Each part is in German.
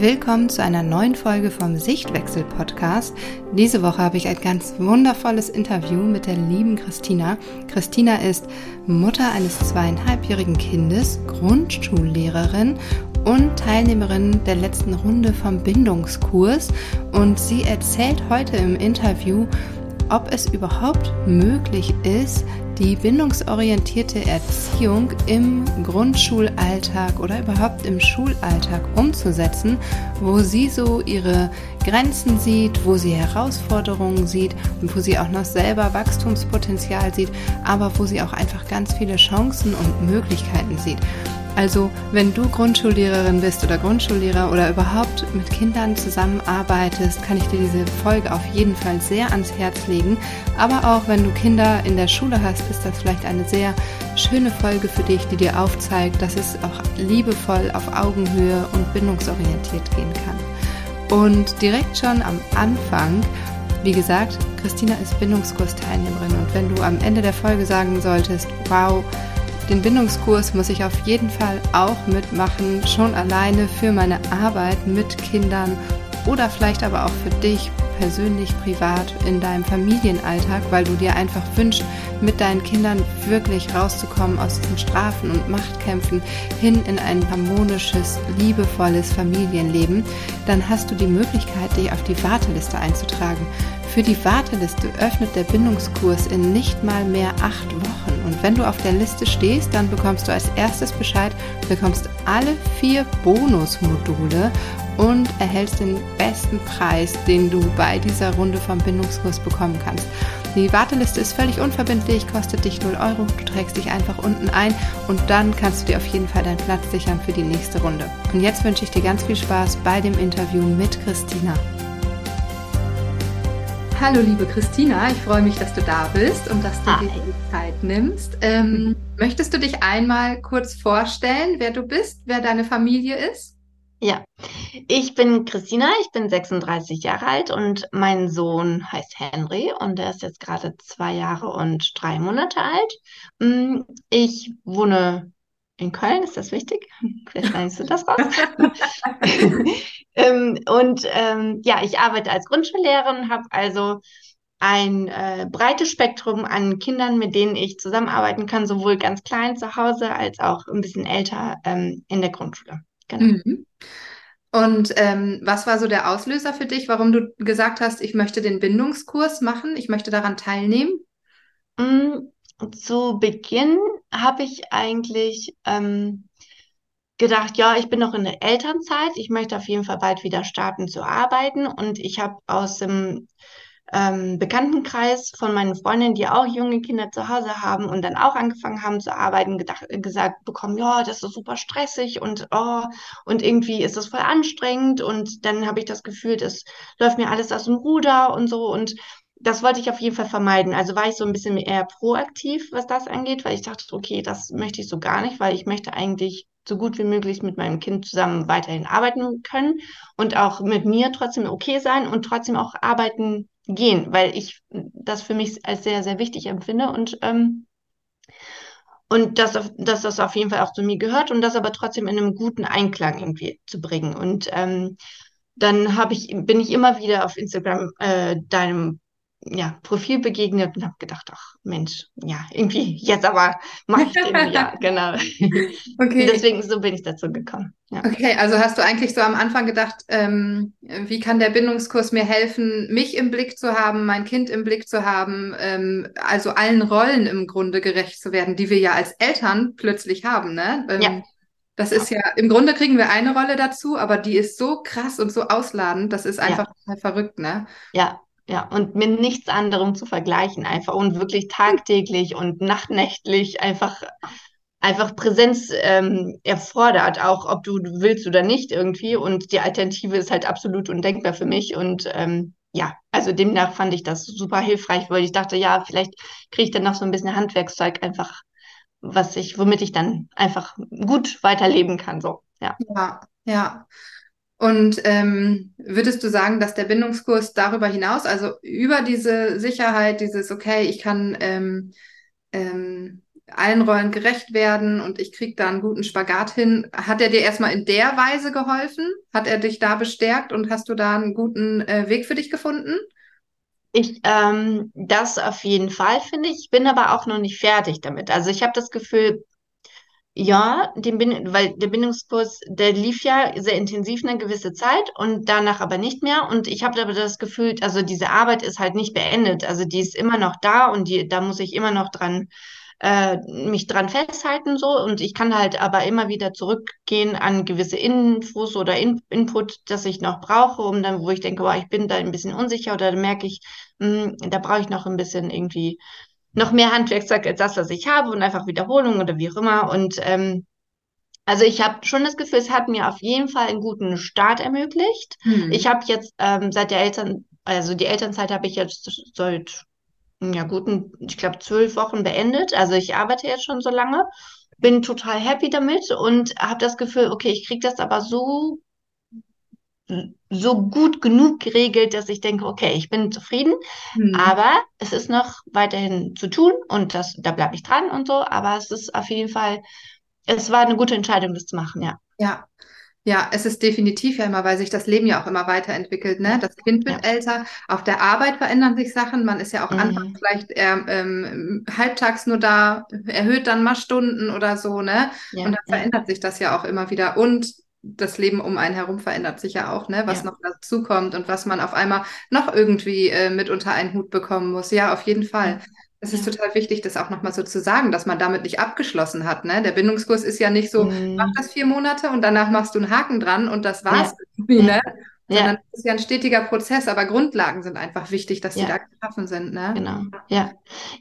Willkommen zu einer neuen Folge vom Sichtwechsel Podcast. Diese Woche habe ich ein ganz wundervolles Interview mit der lieben Christina. Christina ist Mutter eines zweieinhalbjährigen Kindes, Grundschullehrerin und Teilnehmerin der letzten Runde vom Bindungskurs. Und sie erzählt heute im Interview, ob es überhaupt möglich ist, die bindungsorientierte Erziehung im Grundschulalltag oder überhaupt im Schulalltag umzusetzen, wo sie so ihre Grenzen sieht, wo sie Herausforderungen sieht und wo sie auch noch selber Wachstumspotenzial sieht, aber wo sie auch einfach ganz viele Chancen und Möglichkeiten sieht. Also, wenn du Grundschullehrerin bist oder Grundschullehrer oder überhaupt mit Kindern zusammenarbeitest, kann ich dir diese Folge auf jeden Fall sehr ans Herz legen. Aber auch wenn du Kinder in der Schule hast, ist das vielleicht eine sehr schöne Folge für dich, die dir aufzeigt, dass es auch liebevoll auf Augenhöhe und bindungsorientiert gehen kann. Und direkt schon am Anfang wie gesagt, Christina ist Bindungskursteilnehmerin und wenn du am Ende der Folge sagen solltest, wow, den Bindungskurs muss ich auf jeden Fall auch mitmachen, schon alleine für meine Arbeit mit Kindern oder vielleicht aber auch für dich persönlich, privat in deinem Familienalltag, weil du dir einfach wünschst, mit deinen Kindern wirklich rauszukommen aus diesen Strafen und Machtkämpfen hin in ein harmonisches, liebevolles Familienleben, dann hast du die Möglichkeit, dich auf die Warteliste einzutragen. Für die Warteliste öffnet der Bindungskurs in nicht mal mehr acht Wochen. Und wenn du auf der Liste stehst, dann bekommst du als erstes Bescheid, bekommst alle vier Bonusmodule und erhältst den besten Preis, den du bei dieser Runde vom Bindungskurs bekommen kannst. Die Warteliste ist völlig unverbindlich, kostet dich 0 Euro. Du trägst dich einfach unten ein und dann kannst du dir auf jeden Fall deinen Platz sichern für die nächste Runde. Und jetzt wünsche ich dir ganz viel Spaß bei dem Interview mit Christina. Hallo liebe Christina, ich freue mich, dass du da bist und dass du Hi. dir die Zeit nimmst. Ähm. Möchtest du dich einmal kurz vorstellen, wer du bist, wer deine Familie ist? Ja, ich bin Christina, ich bin 36 Jahre alt und mein Sohn heißt Henry und er ist jetzt gerade zwei Jahre und drei Monate alt. Mm, ich wohne in Köln, ist das wichtig? Vielleicht schneidest du das raus. ähm, und ähm, ja, ich arbeite als Grundschullehrerin, habe also ein äh, breites Spektrum an Kindern, mit denen ich zusammenarbeiten kann, sowohl ganz klein zu Hause als auch ein bisschen älter ähm, in der Grundschule. Genau. Mhm. Und ähm, was war so der Auslöser für dich, warum du gesagt hast, ich möchte den Bindungskurs machen, ich möchte daran teilnehmen? Mm, zu Beginn habe ich eigentlich ähm, gedacht, ja, ich bin noch in der Elternzeit, ich möchte auf jeden Fall bald wieder starten zu arbeiten und ich habe aus dem ähm, Bekanntenkreis von meinen Freundinnen, die auch junge Kinder zu Hause haben und dann auch angefangen haben zu arbeiten, gedacht, gesagt bekommen, ja, das ist super stressig und oh, und irgendwie ist das voll anstrengend und dann habe ich das Gefühl, das läuft mir alles aus dem Ruder und so und das wollte ich auf jeden Fall vermeiden. Also war ich so ein bisschen eher proaktiv, was das angeht, weil ich dachte, okay, das möchte ich so gar nicht, weil ich möchte eigentlich so gut wie möglich mit meinem Kind zusammen weiterhin arbeiten können und auch mit mir trotzdem okay sein und trotzdem auch arbeiten gehen, weil ich das für mich als sehr, sehr wichtig empfinde und ähm, und dass, dass das auf jeden Fall auch zu mir gehört und das aber trotzdem in einem guten Einklang irgendwie zu bringen. Und ähm, dann ich, bin ich immer wieder auf Instagram äh, deinem ja, Profil begegnet und habe gedacht, ach Mensch, ja, irgendwie jetzt aber mache ich irgendwie, ja, genau. Okay. Deswegen so bin ich dazu gekommen. Ja. Okay, also hast du eigentlich so am Anfang gedacht, ähm, wie kann der Bindungskurs mir helfen, mich im Blick zu haben, mein Kind im Blick zu haben, ähm, also allen Rollen im Grunde gerecht zu werden, die wir ja als Eltern plötzlich haben, ne? Ähm, ja. Das ist ja, im Grunde kriegen wir eine Rolle dazu, aber die ist so krass und so ausladend, das ist einfach ja. total verrückt, ne? Ja, ja, und mit nichts anderem zu vergleichen, einfach und wirklich tagtäglich und nachtnächtlich einfach, einfach Präsenz ähm, erfordert, auch ob du willst oder nicht irgendwie. Und die Alternative ist halt absolut undenkbar für mich. Und ähm, ja, also demnach fand ich das super hilfreich, weil ich dachte, ja, vielleicht kriege ich dann noch so ein bisschen Handwerkszeug einfach, was ich, womit ich dann einfach gut weiterleben kann. So, ja. Ja, ja. Und ähm, würdest du sagen, dass der Bindungskurs darüber hinaus, also über diese Sicherheit, dieses, okay, ich kann ähm, ähm, allen Rollen gerecht werden und ich kriege da einen guten Spagat hin. Hat er dir erstmal in der Weise geholfen? Hat er dich da bestärkt und hast du da einen guten äh, Weg für dich gefunden? Ich, ähm, das auf jeden Fall finde ich. Ich bin aber auch noch nicht fertig damit. Also ich habe das Gefühl, ja, den Bind weil der Bindungskurs, der lief ja sehr intensiv eine gewisse Zeit und danach aber nicht mehr. Und ich habe aber das Gefühl, also diese Arbeit ist halt nicht beendet. Also die ist immer noch da und die, da muss ich immer noch dran äh, mich dran festhalten so und ich kann halt aber immer wieder zurückgehen an gewisse Infos oder In Input, das ich noch brauche, um dann, wo ich denke, boah, ich bin da ein bisschen unsicher oder merke ich, mh, hm, da brauche ich noch ein bisschen irgendwie noch mehr Handwerkzeug als das, was ich habe und einfach Wiederholung oder wie auch immer und ähm, also ich habe schon das Gefühl, es hat mir auf jeden Fall einen guten Start ermöglicht. Hm. Ich habe jetzt ähm, seit der Eltern, also die Elternzeit habe ich jetzt seit ja, guten, ich glaube, zwölf Wochen beendet. Also ich arbeite jetzt schon so lange, bin total happy damit und habe das Gefühl, okay, ich kriege das aber so, so gut genug geregelt, dass ich denke, okay, ich bin zufrieden, hm. aber es ist noch weiterhin zu tun und das, da bleibe ich dran und so, aber es ist auf jeden Fall, es war eine gute Entscheidung, das zu machen, ja. Ja, ja, es ist definitiv ja immer, weil sich das Leben ja auch immer weiterentwickelt. Ne? Das Kind wird ja. älter, auf der Arbeit verändern sich Sachen. Man ist ja auch mhm. anfangs vielleicht eher ähm, halbtags nur da, erhöht dann mal Stunden oder so, ne? Ja, und dann ja. verändert sich das ja auch immer wieder. Und das Leben um einen herum verändert sich ja auch, ne? Was noch dazu kommt und was man auf einmal noch irgendwie äh, mit unter einen Hut bekommen muss. Ja, auf jeden Fall. Es ist total wichtig, das auch nochmal so zu sagen, dass man damit nicht abgeschlossen hat. Ne? Der Bindungskurs ist ja nicht so, mhm. mach das vier Monate und danach machst du einen Haken dran und das war's ja. ne? Ja. Sondern es ist ja ein stetiger Prozess, aber Grundlagen sind einfach wichtig, dass die da geschaffen sind. Ne? Genau, ja.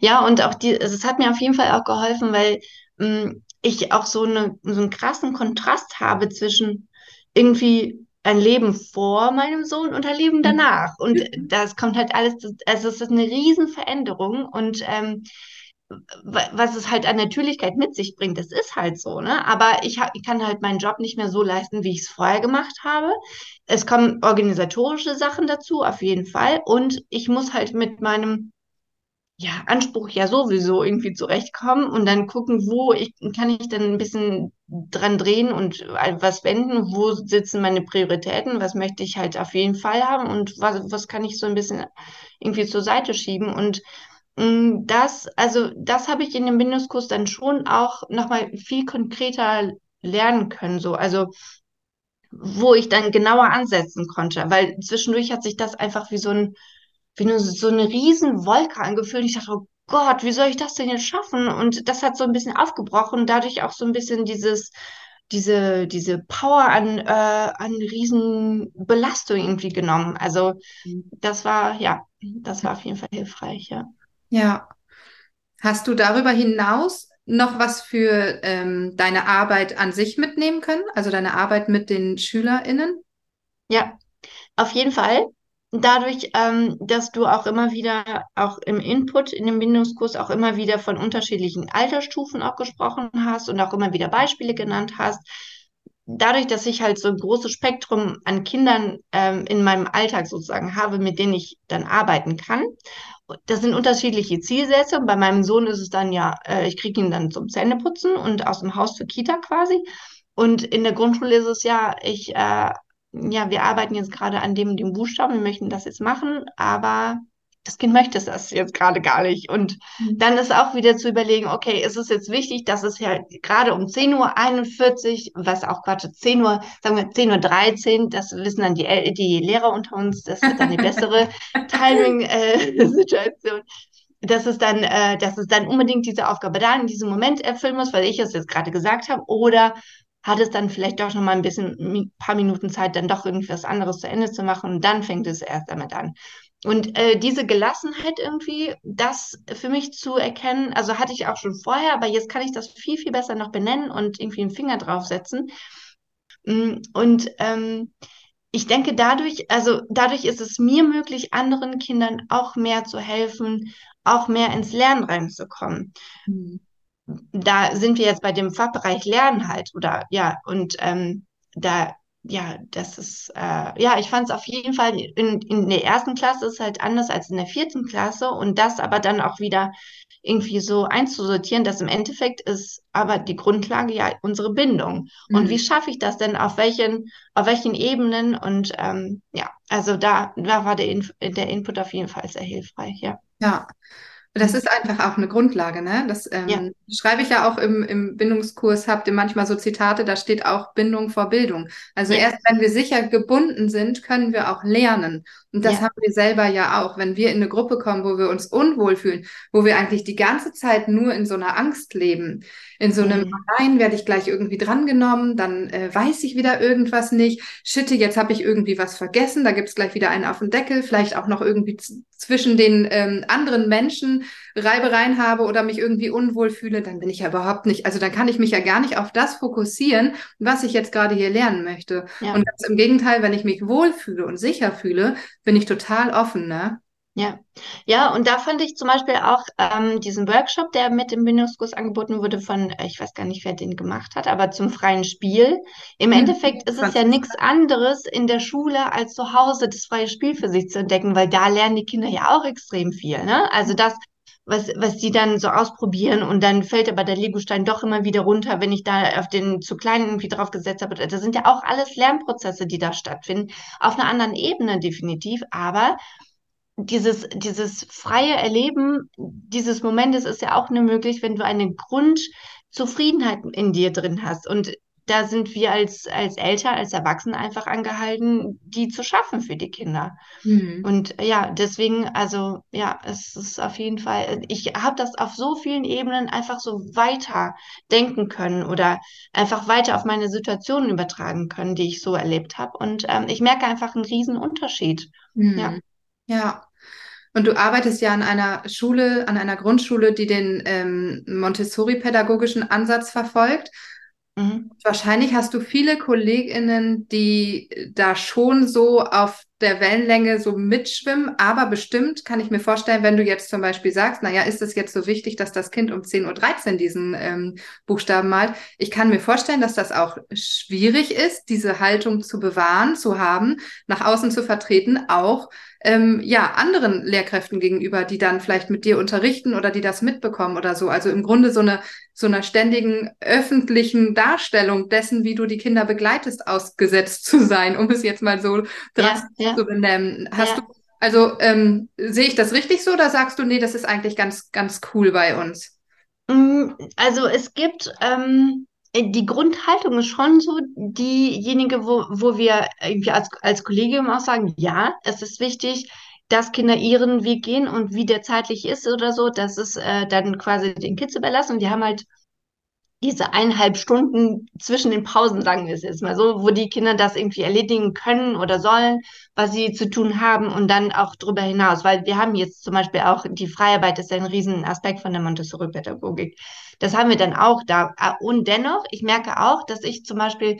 Ja, und auch die, also es hat mir auf jeden Fall auch geholfen, weil mm, ich auch so, eine, so einen krassen Kontrast habe zwischen irgendwie ein Leben vor meinem Sohn und ein Leben danach. Und das kommt halt alles, also es ist eine Riesenveränderung und ähm, was es halt an Natürlichkeit mit sich bringt, das ist halt so, ne? Aber ich, ich kann halt meinen Job nicht mehr so leisten, wie ich es vorher gemacht habe. Es kommen organisatorische Sachen dazu, auf jeden Fall. Und ich muss halt mit meinem ja, Anspruch ja sowieso irgendwie zurechtkommen und dann gucken, wo ich, kann ich dann ein bisschen dran drehen und was wenden, wo sitzen meine Prioritäten, was möchte ich halt auf jeden Fall haben und was, was kann ich so ein bisschen irgendwie zur Seite schieben und mm, das, also das habe ich in dem Bindungskurs dann schon auch nochmal viel konkreter lernen können, so, also wo ich dann genauer ansetzen konnte, weil zwischendurch hat sich das einfach wie so ein wie nur so eine riesen Wolke angefühlt. Ich dachte, oh Gott, wie soll ich das denn jetzt schaffen? Und das hat so ein bisschen aufgebrochen, dadurch auch so ein bisschen dieses, diese, diese Power an, äh, an riesen Belastung irgendwie genommen. Also das war, ja, das war auf jeden Fall hilfreich, ja. Ja. Hast du darüber hinaus noch was für ähm, deine Arbeit an sich mitnehmen können? Also deine Arbeit mit den SchülerInnen? Ja, auf jeden Fall dadurch, ähm, dass du auch immer wieder, auch im Input in dem Bindungskurs auch immer wieder von unterschiedlichen Altersstufen auch gesprochen hast und auch immer wieder Beispiele genannt hast, dadurch, dass ich halt so ein großes Spektrum an Kindern ähm, in meinem Alltag sozusagen habe, mit denen ich dann arbeiten kann. Das sind unterschiedliche Zielsätze. Bei meinem Sohn ist es dann ja, äh, ich kriege ihn dann zum Zähneputzen und aus dem Haus für Kita quasi. Und in der Grundschule ist es ja, ich äh, ja, wir arbeiten jetzt gerade an dem, dem Buchstaben, wir möchten das jetzt machen, aber das Kind möchte das jetzt gerade gar nicht. Und mhm. dann ist auch wieder zu überlegen, okay, ist es jetzt wichtig, dass es ja gerade um 10.41 Uhr, was auch Quatsch, 10 Uhr, sagen wir 10.13 Uhr, das wissen dann die, die Lehrer unter uns, das wird dann die bessere Timing-Situation. Äh, dass es dann, äh, dass es dann unbedingt diese Aufgabe da in diesem Moment erfüllen muss, weil ich es jetzt gerade gesagt habe, oder hat es dann vielleicht doch noch mal ein bisschen, ein paar Minuten Zeit, dann doch irgendwas anderes zu Ende zu machen und dann fängt es erst damit an. Und äh, diese Gelassenheit irgendwie, das für mich zu erkennen, also hatte ich auch schon vorher, aber jetzt kann ich das viel, viel besser noch benennen und irgendwie einen Finger draufsetzen. Mm, und ähm, ich denke, dadurch, also dadurch ist es mir möglich, anderen Kindern auch mehr zu helfen, auch mehr ins Lernen reinzukommen. Mhm da sind wir jetzt bei dem Fachbereich Lernen halt oder ja und ähm, da ja das ist äh, ja ich fand es auf jeden Fall in, in der ersten Klasse ist halt anders als in der vierten Klasse und das aber dann auch wieder irgendwie so einzusortieren, dass im Endeffekt ist aber die Grundlage ja unsere Bindung. Und Mhm. wie schaffe ich das denn? Auf welchen, auf welchen Ebenen? Und ähm, ja, also da, da war der, Inf der Input auf jeden Fall sehr hilfreich, ja. Ja, das ist einfach auch eine Grundlage, ne? Das Ja, ähm, schreibe ich ja auch im, im Bindungskurs, habt ihr manchmal so Zitate, da steht auch Bindung vor Bildung. Also ja, erst wenn wir sicher gebunden sind, können wir auch lernen. Und das ja, haben wir selber ja auch. Wenn wir in eine Gruppe kommen, wo wir uns unwohl fühlen, wo wir eigentlich die ganze Zeit nur in so einer Angst leben, in so einem, mhm. nein, werde ich gleich irgendwie drangenommen, dann äh, weiß ich wieder irgendwas nicht. Shitte, jetzt habe ich irgendwie was vergessen, da gibt's gleich wieder einen auf den Deckel, vielleicht auch noch irgendwie zwischen den ähm, anderen Menschen Reibereien habe oder mich irgendwie unwohl fühle, dann bin ich ja überhaupt nicht, also dann kann ich mich ja gar nicht auf das fokussieren, was ich jetzt gerade hier lernen möchte. ja. Und ganz im Gegenteil, wenn ich mich wohlfühle und sicher fühle, bin ich total offen, ne? Ja, ja, und da fand ich zum Beispiel auch ähm, diesen Workshop, der mit dem Bindungskurs angeboten wurde von, äh, ich weiß gar nicht, wer den gemacht hat, aber zum freien Spiel. Im Hm. Endeffekt ist es ja nichts anderes in der Schule als zu Hause das freie Spiel für sich zu entdecken, weil da lernen die Kinder ja auch extrem viel, ne? Also das, was, was die dann so ausprobieren und dann fällt aber der Legostein doch immer wieder runter, wenn ich da auf den zu kleinen irgendwie drauf gesetzt habe. Das sind ja auch alles Lernprozesse, die da stattfinden, auf einer anderen Ebene definitiv, aber dieses, dieses freie Erleben dieses Momentes ist ja auch nur möglich, wenn du eine Grundzufriedenheit in dir drin hast. Und da sind wir als, als Eltern, als Erwachsene einfach angehalten, die zu schaffen für die Kinder. Hm. Und ja, deswegen, also ja, es ist auf jeden Fall, ich habe das auf so vielen Ebenen einfach so weiter denken können oder einfach weiter auf meine Situationen übertragen können, die ich so erlebt habe. Und ähm, ich merke einfach einen riesen Unterschied. Ja. Hm. Ja. Und du arbeitest ja an einer Schule, an einer Grundschule, die den ähm, Montessori-pädagogischen Ansatz verfolgt. Mhm. Wahrscheinlich hast du viele KollegInnen, die da schon so auf der Wellenlänge so mitschwimmen, aber bestimmt kann ich mir vorstellen, wenn du jetzt zum Beispiel sagst, naja, ist es jetzt so wichtig, dass das Kind um 10.13 Uhr diesen ähm, Buchstaben malt? Ich kann mir vorstellen, dass das auch schwierig ist, diese Haltung zu bewahren, zu haben, nach außen zu vertreten, auch ähm, ja, anderen Lehrkräften gegenüber, die dann vielleicht mit dir unterrichten oder die das mitbekommen oder so. Also im Grunde so eine, so einer ständigen öffentlichen Darstellung dessen, wie du die Kinder begleitest, ausgesetzt zu sein, um es jetzt mal so drastisch Ja, ja, zu benennen. Hast ja. du, also ähm, sehe ich das richtig so oder sagst du, nee, das ist eigentlich ganz, ganz cool bei uns? Mm, Also es gibt, ähm, die Grundhaltung ist schon so diejenige, wo, wo wir irgendwie als, als Kollegium auch sagen, ja, es ist wichtig, dass Kinder ihren Weg gehen und wie der zeitlich ist oder so, das ist äh, dann quasi den Kids überlassen. Und die haben halt diese eineinhalb Stunden zwischen den Pausen, sagen wir es jetzt mal so, wo die Kinder das irgendwie erledigen können oder sollen, was sie zu tun haben und dann auch darüber hinaus, weil wir haben jetzt zum Beispiel auch die Freiarbeit ist ein Riesenaspekt von der Montessori-Pädagogik. Das haben wir dann auch da. Und dennoch, ich merke auch, dass ich zum Beispiel,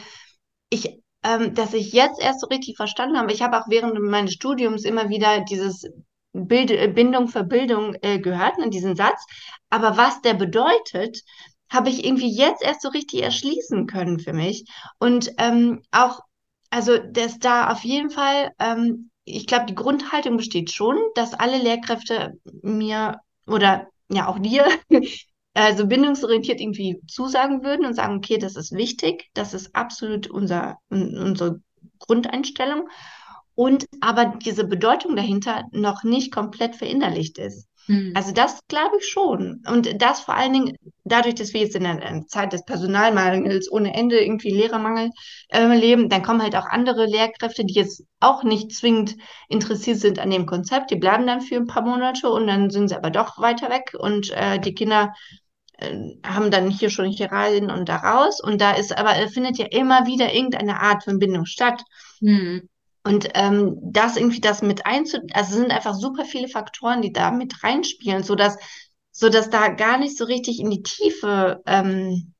ich, ähm, dass ich jetzt erst so richtig verstanden habe, ich habe auch während meines Studiums immer wieder dieses Bild, Bindung für Bildung äh, gehört, ne, diesen Satz. Aber was der bedeutet, habe ich irgendwie jetzt erst so richtig erschließen können für mich. Und ähm, auch, also dass da auf jeden Fall, ähm, ich glaube, die Grundhaltung besteht schon, dass alle Lehrkräfte mir oder ja auch dir, also bindungsorientiert irgendwie zusagen würden und sagen, okay, das ist wichtig, das ist absolut unser, un, unsere Grundeinstellung. Und aber diese Bedeutung dahinter noch nicht komplett verinnerlicht ist. Hm. Also das glaube ich schon. Und das vor allen Dingen dadurch, dass wir jetzt in einer Zeit des Personalmangels ohne Ende irgendwie Lehrermangel äh, leben, dann kommen halt auch andere Lehrkräfte, die jetzt auch nicht zwingend interessiert sind an dem Konzept. Die bleiben dann für ein paar Monate und dann sind sie aber doch weiter weg und äh, die Kinder äh, haben dann hier schon hier rein und da raus. Und da ist aber, findet ja immer wieder irgendeine Art von Bindung statt. Hm. Und ähm, das irgendwie das mit einzu, also es sind einfach super viele Faktoren, die da mit reinspielen, so dass, so dass da gar nicht so richtig in die Tiefe ähm,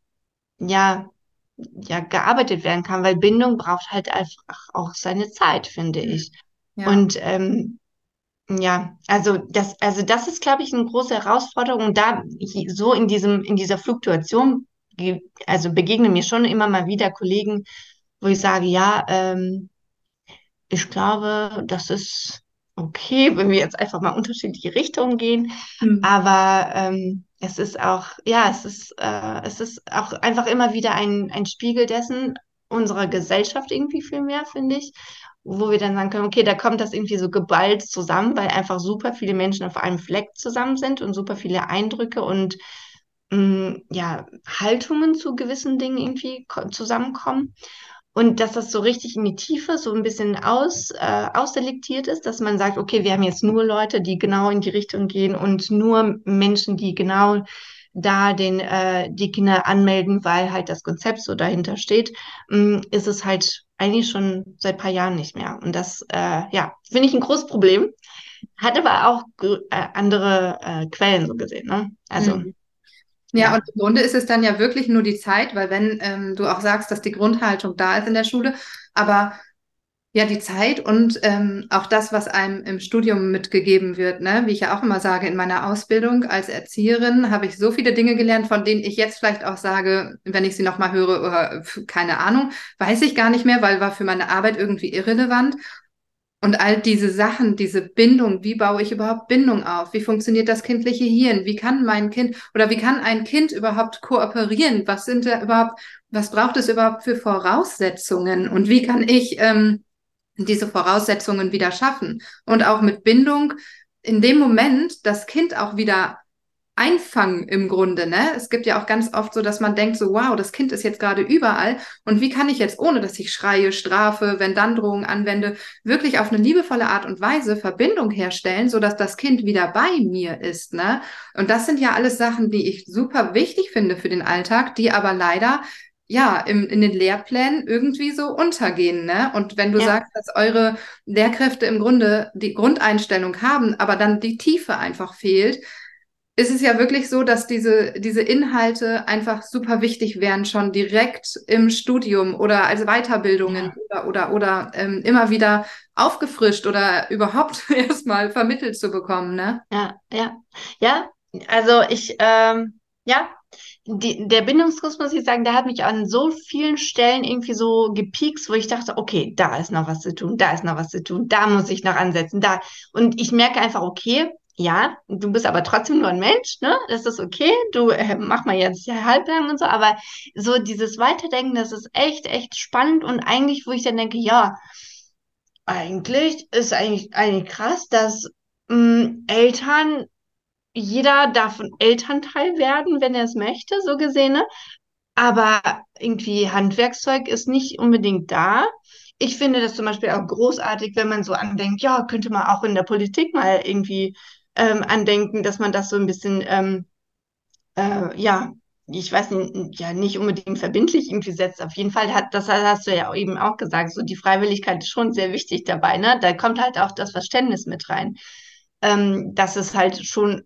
ja, ja gearbeitet werden kann, weil Bindung braucht halt einfach auch seine Zeit, finde Hm. ich. Ja. Und ähm, ja, also das, also das ist, glaube ich, eine große Herausforderung. Und da so in diesem, in dieser Fluktuation, also begegnen mir schon immer mal wieder Kollegen, wo ich sage, ja, ähm, ich glaube, das ist okay, wenn wir jetzt einfach mal unterschiedliche Richtungen gehen. Mhm. Aber ähm, es ist auch, ja, es ist, äh, es ist auch einfach immer wieder ein, ein Spiegel dessen unserer Gesellschaft irgendwie viel mehr, finde ich wo wir dann sagen können, okay, da kommt das irgendwie so geballt zusammen, weil einfach super viele Menschen auf einem Fleck zusammen sind und super viele Eindrücke und mh, mm, ja, Haltungen zu gewissen Dingen irgendwie zusammenkommen. Und dass das so richtig in die Tiefe so ein bisschen aus, äh, ausselektiert ist, dass man sagt, okay, wir haben jetzt nur Leute, die genau in die Richtung gehen und nur Menschen, die genau da den, äh, die Kinder anmelden, weil halt das Konzept so dahinter steht, mh, ist es halt eigentlich schon seit ein paar Jahren nicht mehr. Und das, äh, ja, finde ich ein großes Problem. Hat aber auch äh, andere äh, Quellen so gesehen. Ne? Also. Mhm. Ja, und im Grunde ist es dann ja wirklich nur die Zeit, weil wenn ähm, du auch sagst, dass die Grundhaltung da ist in der Schule, aber ja, die Zeit und ähm, auch das, was einem im Studium mitgegeben wird, ne? Wie ich ja auch immer sage, in meiner Ausbildung als Erzieherin habe ich so viele Dinge gelernt, von denen ich jetzt vielleicht auch sage, wenn ich sie nochmal höre, oder, keine Ahnung, weiß ich gar nicht mehr, weil war für meine Arbeit irgendwie irrelevant. Und all diese Sachen, diese Bindung, wie baue ich überhaupt Bindung auf? Wie funktioniert das kindliche Hirn? Wie kann mein Kind oder wie kann ein Kind überhaupt kooperieren? Was sind da überhaupt, was braucht es überhaupt für Voraussetzungen? Und wie kann ich ähm, diese Voraussetzungen wieder schaffen. Und auch mit Bindung in dem Moment das Kind auch wieder einfangen im Grunde, ne? Es gibt ja auch ganz oft so, dass man denkt so, wow, das Kind ist jetzt gerade überall und wie kann ich jetzt, ohne dass ich schreie, strafe, wenn dann Drohungen anwende, wirklich auf eine liebevolle Art und Weise Verbindung herstellen, so dass das Kind wieder bei mir ist, ne? Und das sind ja alles Sachen, die ich super wichtig finde für den Alltag, die aber leider ja, im, in den Lehrplänen irgendwie so untergehen. Ne? Und wenn du ja. sagst, dass eure Lehrkräfte im Grunde die Grundeinstellung haben, aber dann die Tiefe einfach fehlt, ist es ja wirklich so, dass diese, diese Inhalte einfach super wichtig wären, schon direkt im Studium oder als Weiterbildungen ja. oder, oder, oder ähm, immer wieder aufgefrischt oder überhaupt erstmal vermittelt zu bekommen. Ne? Ja, ja. Ja, also ich, ähm, ja, die, der Bindungskurs, muss ich sagen, der hat mich an so vielen Stellen irgendwie so gepiekst, wo ich dachte, okay, da ist noch was zu tun, da ist noch was zu tun, da muss ich noch ansetzen, da. Und ich merke einfach, okay, ja, du bist aber trotzdem nur ein Mensch, ne? Das ist okay. Du äh, mach mal jetzt halblang und so, aber so dieses Weiterdenken, das ist echt, echt spannend und eigentlich, wo ich dann denke, ja, eigentlich ist eigentlich, eigentlich krass, dass mh, mm, Eltern jeder darf ein Elternteil werden, wenn er es möchte, so gesehen. Ne? Aber irgendwie Handwerkszeug ist nicht unbedingt da. Ich finde das zum Beispiel auch großartig, wenn man so andenkt, ja, könnte man auch in der Politik mal irgendwie ähm, andenken, dass man das so ein bisschen, ähm, äh, ja, ich weiß nicht, ja, nicht unbedingt verbindlich irgendwie setzt. Auf jeden Fall hat, das hast du ja eben auch gesagt, so die Freiwilligkeit ist schon sehr wichtig dabei, ne? Da kommt halt auch das Verständnis mit rein. Ähm, dass es halt schon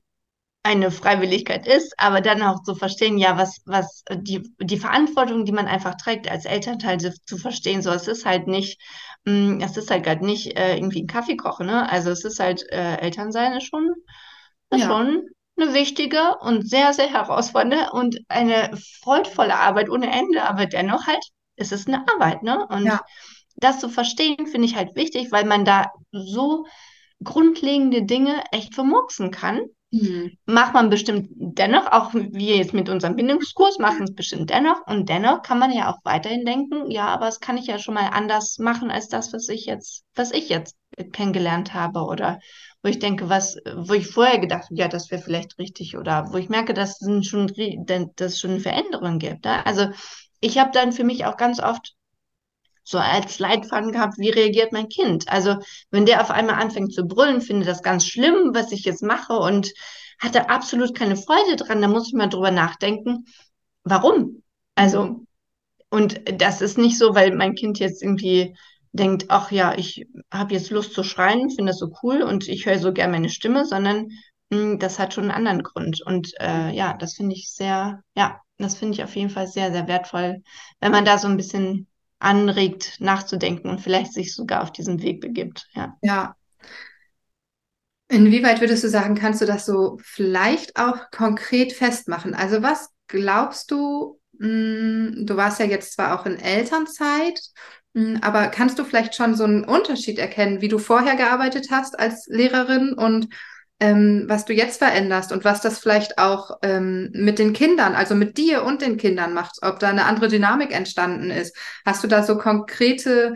eine Freiwilligkeit ist, aber dann auch zu verstehen, ja, was, was, die, die Verantwortung, die man einfach trägt, als Elternteil zu verstehen, so, es ist halt nicht, mh, mm, es ist halt gerade nicht äh, irgendwie ein Kaffee kochen, ne? Also es ist halt, äh, Elternsein ist schon, ist ja. schon eine wichtige und sehr, sehr herausfordernde und eine freudvolle Arbeit ohne Ende, aber dennoch halt, es ist eine Arbeit, ne? Und ja. das zu verstehen, finde ich halt wichtig, weil man da so grundlegende Dinge echt vermurksen kann Mhm. Macht man bestimmt dennoch, auch wir jetzt mit unserem Bindungskurs machen es bestimmt dennoch. Und dennoch kann man ja auch weiterhin denken, ja, aber das kann ich ja schon mal anders machen als das, was ich jetzt, was ich jetzt kennengelernt habe. Oder wo ich denke, was, wo ich vorher gedacht habe, ja, das wäre vielleicht richtig. Oder wo ich merke, dass es schon, dass es schon eine Veränderung gibt. Ne? Also ich habe dann für mich auch ganz oft so als Leitfaden gehabt, wie reagiert mein Kind? Also wenn der auf einmal anfängt zu brüllen, finde das ganz schlimm, was ich jetzt mache und hatte absolut keine Freude dran, da muss ich mal drüber nachdenken, warum? Also, und das ist nicht so, weil mein Kind jetzt irgendwie denkt, ach ja, ich habe jetzt Lust zu schreien, finde das so cool und ich höre so gern meine Stimme, sondern mh, hm, das hat schon einen anderen Grund. Und äh, ja, das finde ich sehr, ja, das finde ich auf jeden Fall sehr, sehr wertvoll, wenn man da so ein bisschen anregt, nachzudenken und vielleicht sich sogar auf diesen Weg begibt. Ja. ja. Inwieweit würdest du sagen, kannst du das so vielleicht auch konkret festmachen? Also was glaubst du, mh, hm, du warst ja jetzt zwar auch in Elternzeit Hm, aber kannst du vielleicht schon so einen Unterschied erkennen, wie du vorher gearbeitet hast als Lehrerin und ähm, was du jetzt veränderst und was das vielleicht auch ähm, mit den Kindern, also mit dir und den Kindern macht, ob da eine andere Dynamik entstanden ist? Hast du da so konkrete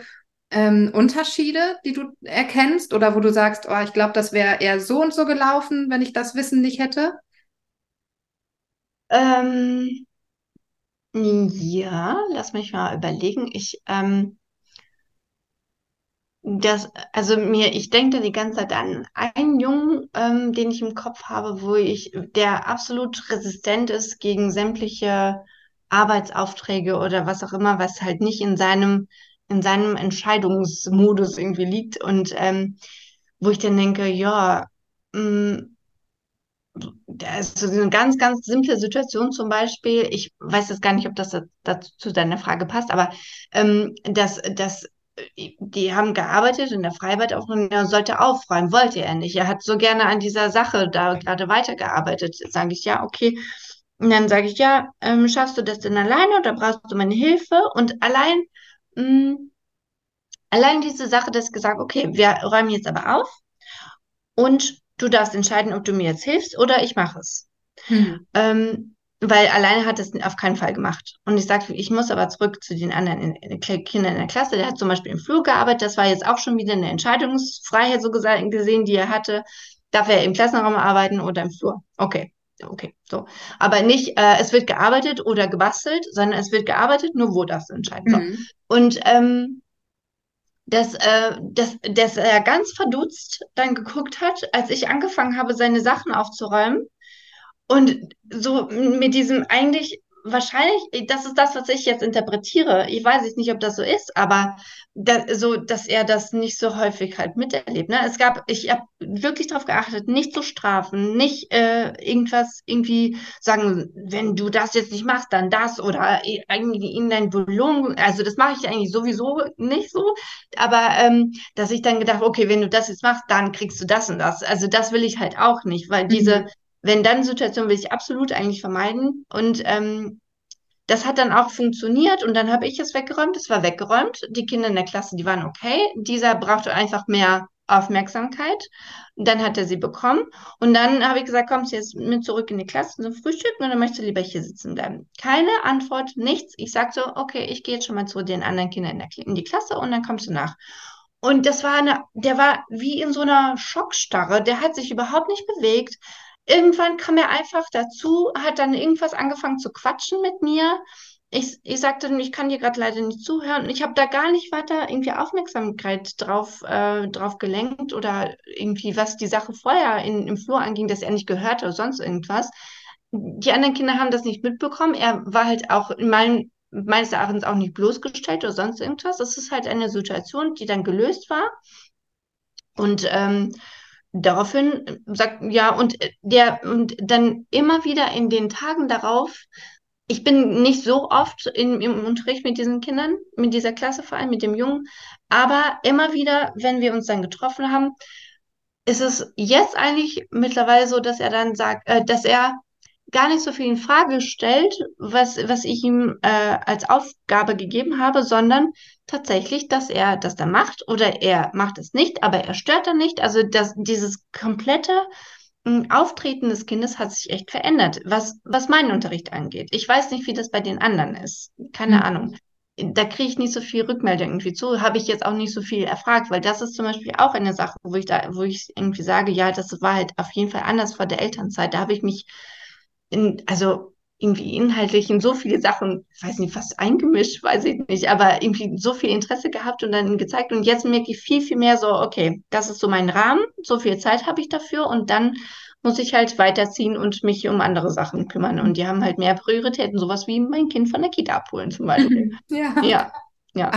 ähm, Unterschiede, die du erkennst oder wo du sagst, oh, ich glaube, das wäre eher so und so gelaufen, wenn ich das Wissen nicht hätte? Ähm, ja, lass mich mal überlegen. Ich, ähm, das, also mir, ich denke die ganze Zeit an einen Jungen, ähm, den ich im Kopf habe, wo ich, der absolut resistent ist gegen sämtliche Arbeitsaufträge oder was auch immer, was halt nicht in seinem, in seinem Entscheidungsmodus irgendwie liegt. Und ähm, wo ich dann denke, ja, mh, das ist so eine ganz, ganz simple Situation zum Beispiel. Ich weiß jetzt gar nicht, ob das dazu zu deiner Frage passt, aber ähm, dass, dass die haben gearbeitet in der Freibad auch und er sollte aufräumen, wollte er nicht. Er hat so gerne an dieser Sache da gerade weitergearbeitet. Sage ich, ja, okay. Und dann sage ich, ja, ähm, schaffst du das denn alleine oder brauchst du meine Hilfe? Und allein, mh, mm, allein diese Sache, dass gesagt, okay, wir räumen jetzt aber auf und du darfst entscheiden, ob du mir jetzt hilfst oder ich mache es. Hm. Ähm, weil alleine hat es auf keinen Fall gemacht. Und ich sagte, ich muss aber zurück zu den anderen in, in, Kindern in der Klasse. Der hat zum Beispiel im Flur gearbeitet. Das war jetzt auch schon wieder eine Entscheidungsfreiheit so gesehen, die er hatte. Darf er im Klassenraum arbeiten oder im Flur? Okay. Okay, so. Aber nicht, äh, es wird gearbeitet oder gebastelt, sondern es wird gearbeitet, nur wo darfst du entscheiden. So. Mhm. Und ähm, dass, äh, dass, dass er ganz verdutzt dann geguckt hat, als ich angefangen habe, seine Sachen aufzuräumen. Und so mit diesem eigentlich wahrscheinlich, das ist das, was ich jetzt interpretiere. Ich weiß nicht, ob das so ist, aber da, so, dass er das nicht so häufig halt miterlebt. Ne? Es gab, ich habe wirklich darauf geachtet, nicht zu strafen, nicht äh, irgendwas irgendwie sagen, wenn du das jetzt nicht machst, dann das oder irgendwie in dein Belohnung. Also das mache ich eigentlich sowieso nicht so. Aber ähm, dass ich dann gedacht, okay, wenn du das jetzt machst, dann kriegst du das und das. Also das will ich halt auch nicht, weil mhm. diese wenn dann Situation will ich absolut eigentlich vermeiden. Und ähm, das hat dann auch funktioniert und dann habe ich es weggeräumt. Es war weggeräumt. Die Kinder in der Klasse, die waren okay. Dieser brauchte einfach mehr Aufmerksamkeit. Und dann hat er sie bekommen. Und dann habe ich gesagt, kommst du jetzt mit zurück in die Klasse zum Frühstück oder möchtest du lieber hier sitzen bleiben? Keine Antwort, nichts. Ich sage so, okay, ich gehe jetzt schon mal zu den anderen Kindern in, der, in die Klasse und dann kommst du nach. Und das war eine, der war wie in so einer Schockstarre. Der hat sich überhaupt nicht bewegt irgendwann kam er einfach dazu, hat dann irgendwas angefangen zu quatschen mit mir. Ich, ich sagte, ich kann dir gerade leider nicht zuhören. Ich habe da gar nicht weiter irgendwie Aufmerksamkeit drauf, äh, drauf gelenkt oder irgendwie, was die Sache vorher in, im Flur anging, dass er nicht gehört oder sonst irgendwas. Die anderen Kinder haben das nicht mitbekommen. Er war halt auch in meinem, meines Erachtens auch nicht bloßgestellt oder sonst irgendwas. Das ist halt eine Situation, die dann gelöst war. Und ähm, daraufhin sagt, ja, und äh, der, und dann immer wieder in den Tagen darauf, ich bin nicht so oft in, im Unterricht mit diesen Kindern, mit dieser Klasse vor allem, mit dem Jungen, aber immer wieder, wenn wir uns dann getroffen haben, ist es jetzt eigentlich mittlerweile so, dass er dann sagt, äh, dass er gar nicht so viel in Frage stellt, was, was ich ihm äh, als Aufgabe gegeben habe, sondern tatsächlich, dass er das da macht oder er macht es nicht, aber er stört dann nicht. Also das, dieses komplette hm, Auftreten des Kindes hat sich echt verändert, was, was meinen Unterricht angeht. Ich weiß nicht, wie das bei den anderen ist. Keine mhm. Ahnung. Da kriege ich nicht so viel Rückmeldung irgendwie zu, habe ich jetzt auch nicht so viel erfragt, weil das ist zum Beispiel auch eine Sache, wo ich da, wo ich irgendwie sage, ja, das war halt auf jeden Fall anders vor der Elternzeit. Da habe ich mich in, also irgendwie inhaltlich in so viele Sachen, ich weiß nicht, fast eingemischt, weiß ich nicht, aber irgendwie so viel Interesse gehabt und dann gezeigt. Und jetzt merke ich viel, viel mehr so, okay, das ist so mein Rahmen, so viel Zeit habe ich dafür und dann muss ich halt weiterziehen und mich um andere Sachen kümmern. Und die haben halt mehr Prioritäten, sowas wie mein Kind von der Kita abholen zum Beispiel. Ja. ja. Ja.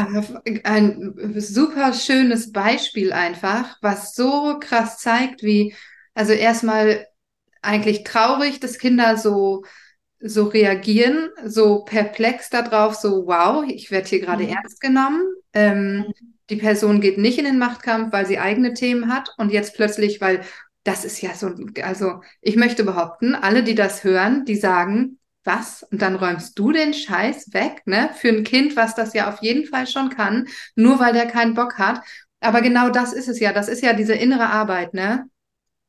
Ein super schönes Beispiel einfach, was so krass zeigt, wie, also erstmal eigentlich traurig, dass Kinder so, so reagieren, so perplex darauf, so wow, ich werde hier gerade mhm. ernst genommen. Ähm, mhm. Die Person geht nicht in den Machtkampf, weil sie eigene Themen hat und jetzt plötzlich, weil das ist ja so, also ich möchte behaupten, alle, die das hören, die sagen, was? Und dann räumst du den Scheiß weg, ne? Für ein Kind, was das ja auf jeden Fall schon kann, nur weil der keinen Bock hat. Aber genau das ist es ja. Das ist ja diese innere Arbeit, ne?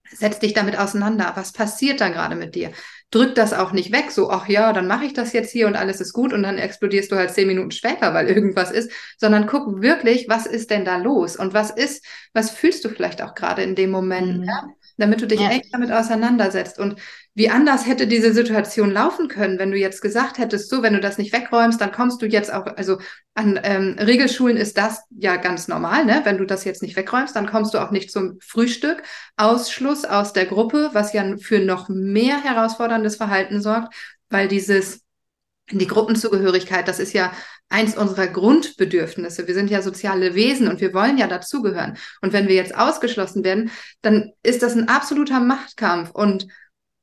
Setz dich damit auseinander. Was passiert da gerade mit dir? Drück das auch nicht weg, so, ach ja, dann mache ich das jetzt hier und alles ist gut und dann explodierst du halt zehn Minuten später, weil irgendwas ist, sondern guck wirklich, was ist denn da los und was ist, was fühlst du vielleicht auch gerade in dem Moment, mhm. ja? damit du dich ja. echt damit auseinandersetzt. Und wie anders hätte diese Situation laufen können, wenn du jetzt gesagt hättest, so, wenn du das nicht wegräumst, dann kommst du jetzt auch, also an ähm, Regelschulen ist das ja ganz normal, ne? Wenn du das jetzt nicht wegräumst, dann kommst du auch nicht zum Frühstück. Ausschluss aus der Gruppe, was ja für noch mehr herausforderndes Verhalten sorgt, weil dieses die Gruppenzugehörigkeit, das ist ja eins unserer Grundbedürfnisse. Wir sind ja soziale Wesen und wir wollen ja dazugehören. Und wenn wir jetzt ausgeschlossen werden, dann ist das ein absoluter Machtkampf. Und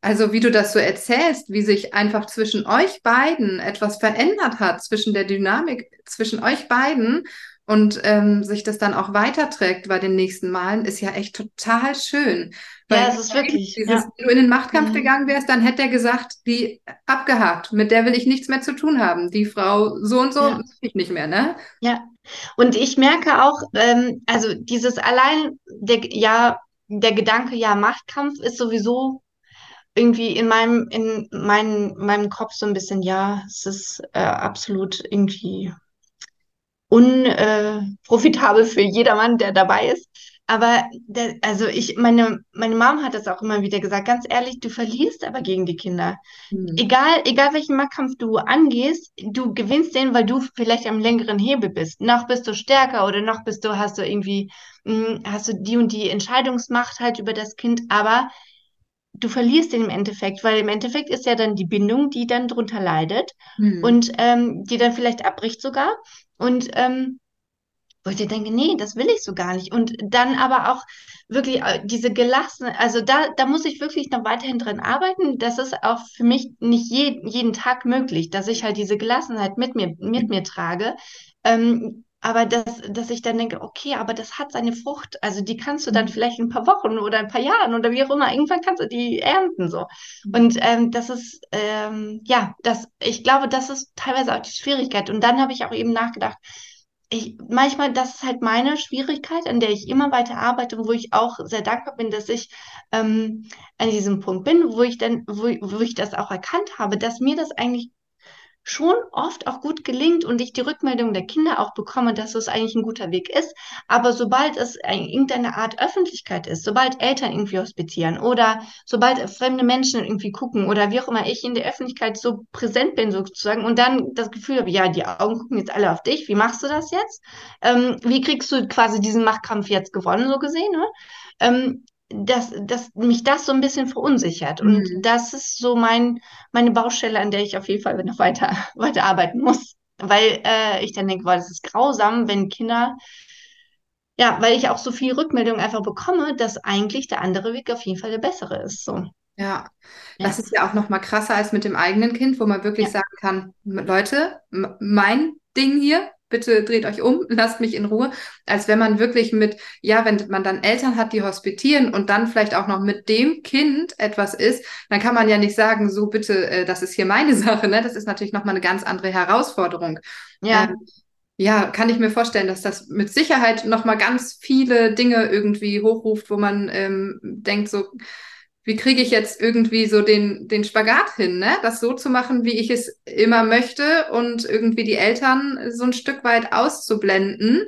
also wie du das so erzählst, wie sich einfach zwischen euch beiden etwas verändert hat, zwischen der Dynamik zwischen euch beiden und ähm, sich das dann auch weiterträgt bei den nächsten Malen, ist ja echt total schön. Weil ja, es ist wirklich. Dieses, ja. Wenn du in den Machtkampf mhm. gegangen wärst, dann hätte er gesagt, die abgehakt, mit der will ich nichts mehr zu tun haben. Die Frau so und so, ja. ich nicht mehr, ne? Ja. Und ich merke auch, ähm, also dieses allein, der, ja, der Gedanke, ja, Machtkampf ist sowieso irgendwie in meinem, in mein, meinem Kopf so ein bisschen, ja, es ist äh, absolut irgendwie unprofitabel äh, für jedermann, der dabei ist. Aber der, also ich, meine, meine Mom hat das auch immer wieder gesagt, ganz ehrlich, du verlierst aber gegen die Kinder. Mhm. Egal, egal welchen Machtkampf du angehst, du gewinnst den, weil du vielleicht am längeren Hebel bist. Noch bist du stärker oder noch bist du, hast du irgendwie, mh, hm, hast du die und die Entscheidungsmacht halt über das Kind, aber du verlierst den im Endeffekt, weil im Endeffekt ist ja dann die Bindung, die dann drunter leidet mhm. und ähm, die dann vielleicht abbricht sogar. Und ähm, wo ich dir denke, nee, das will ich so gar nicht. Und dann aber auch wirklich äh, diese gelassene, also da, da muss ich wirklich noch weiterhin dran arbeiten. Das ist auch für mich nicht je, jeden Tag möglich, dass ich halt diese Gelassenheit mit mir, mit mir trage. Ähm, aber dass, dass ich dann denke, okay, aber das hat seine Frucht. Also die kannst du dann mhm. vielleicht in ein paar Wochen oder ein paar Jahren oder wie auch immer, irgendwann kannst du die ernten so. Mhm. Und ähm, das ist, ähm, ja, das, ich glaube, das ist teilweise auch die Schwierigkeit. Und dann habe ich auch eben nachgedacht, ich, manchmal, das ist halt meine Schwierigkeit, an der ich immer weiter arbeite und wo ich auch sehr dankbar bin, dass ich ähm, an diesem Punkt bin, wo ich dann, wo, wo ich das auch erkannt habe, dass mir das eigentlich schon oft auch gut gelingt und ich die Rückmeldung der Kinder auch bekomme, dass es eigentlich ein guter Weg ist. Aber sobald es irgendeine Art Öffentlichkeit ist, sobald Eltern irgendwie hospitieren oder sobald fremde Menschen irgendwie gucken oder wie auch immer ich in der Öffentlichkeit so präsent bin sozusagen und dann das Gefühl habe, ja, die Augen gucken jetzt alle auf dich, wie machst du das jetzt? Ähm, wie kriegst du quasi diesen Machtkampf jetzt gewonnen, so gesehen? Ne? Ähm, dass, dass mich das so ein bisschen verunsichert. Mhm. Und das ist so mein, meine Baustelle, an der ich auf jeden Fall noch weiter, weiter arbeiten muss. Weil äh, ich dann denke, weil es ist grausam, wenn Kinder, ja, weil ich auch so viel Rückmeldung einfach bekomme, dass eigentlich der andere Weg auf jeden Fall der bessere ist. So. Ja, das ja. ist ja auch noch mal krasser als mit dem eigenen Kind, wo man wirklich ja. sagen kann, Leute, mein Ding hier, bitte dreht euch um, lasst mich in Ruhe, als wenn man wirklich mit, ja, wenn man dann Eltern hat, die hospitieren und dann vielleicht auch noch mit dem Kind etwas ist, dann kann man ja nicht sagen, so bitte, äh, das ist hier meine Sache, ne? Das ist natürlich nochmal eine ganz andere Herausforderung. Ja. Ähm, ja, kann ich mir vorstellen, dass das mit Sicherheit nochmal ganz viele Dinge irgendwie hochruft, wo man ähm, denkt, so, wie kriege ich jetzt irgendwie so den, den Spagat hin, ne? Das so zu machen, wie ich es immer möchte und irgendwie die Eltern so ein Stück weit auszublenden.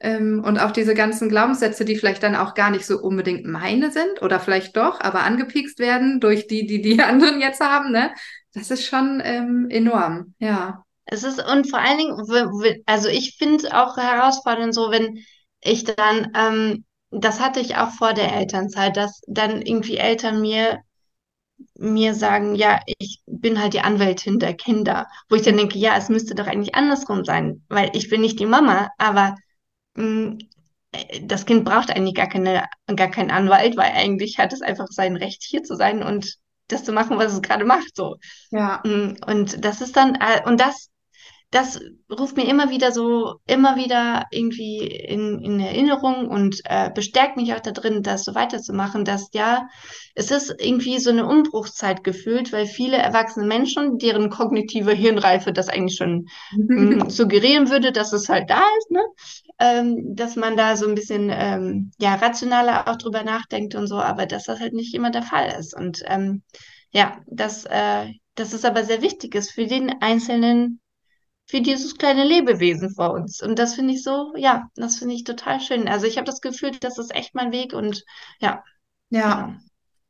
Ähm, und auch diese ganzen Glaubenssätze, die vielleicht dann auch gar nicht so unbedingt meine sind oder vielleicht doch, aber angepiekst werden durch die, die die anderen jetzt haben, ne? Das ist schon ähm, enorm, ja. Es ist, und vor allen Dingen, also ich finde auch herausfordernd so, wenn ich dann ähm, das hatte ich auch vor der Elternzeit, dass dann irgendwie Eltern mir mir sagen, ja, ich bin halt die Anwältin der Kinder, wo ich dann denke, ja, es müsste doch eigentlich andersrum sein, weil ich bin nicht die Mama, aber mh, mm, das Kind braucht eigentlich gar keine, gar keinen Anwalt, weil eigentlich hat es einfach sein Recht hier zu sein und das zu machen, was es gerade macht, so. Ja. Mm, und das ist dann, äh, und das das ruft mir immer wieder so, immer wieder irgendwie in, in Erinnerung und äh, bestärkt mich auch da drin, das so weiterzumachen, dass ja, es ist irgendwie so eine Umbruchszeit gefühlt, weil viele erwachsene Menschen, deren kognitive Hirnreife das eigentlich schon mh, suggerieren würde, dass es halt da ist, ne? Ähm, dass man da so ein bisschen ähm, ja, rationaler auch drüber nachdenkt und so, aber dass das halt nicht immer der Fall ist. Und ähm, ja, dass, äh, dass es aber sehr wichtig ist für den einzelnen für dieses kleine Lebewesen vor uns. Und das finde ich so, ja, das finde ich total schön. Also ich habe das Gefühl, das ist echt mein Weg und ja. Ja. Genau.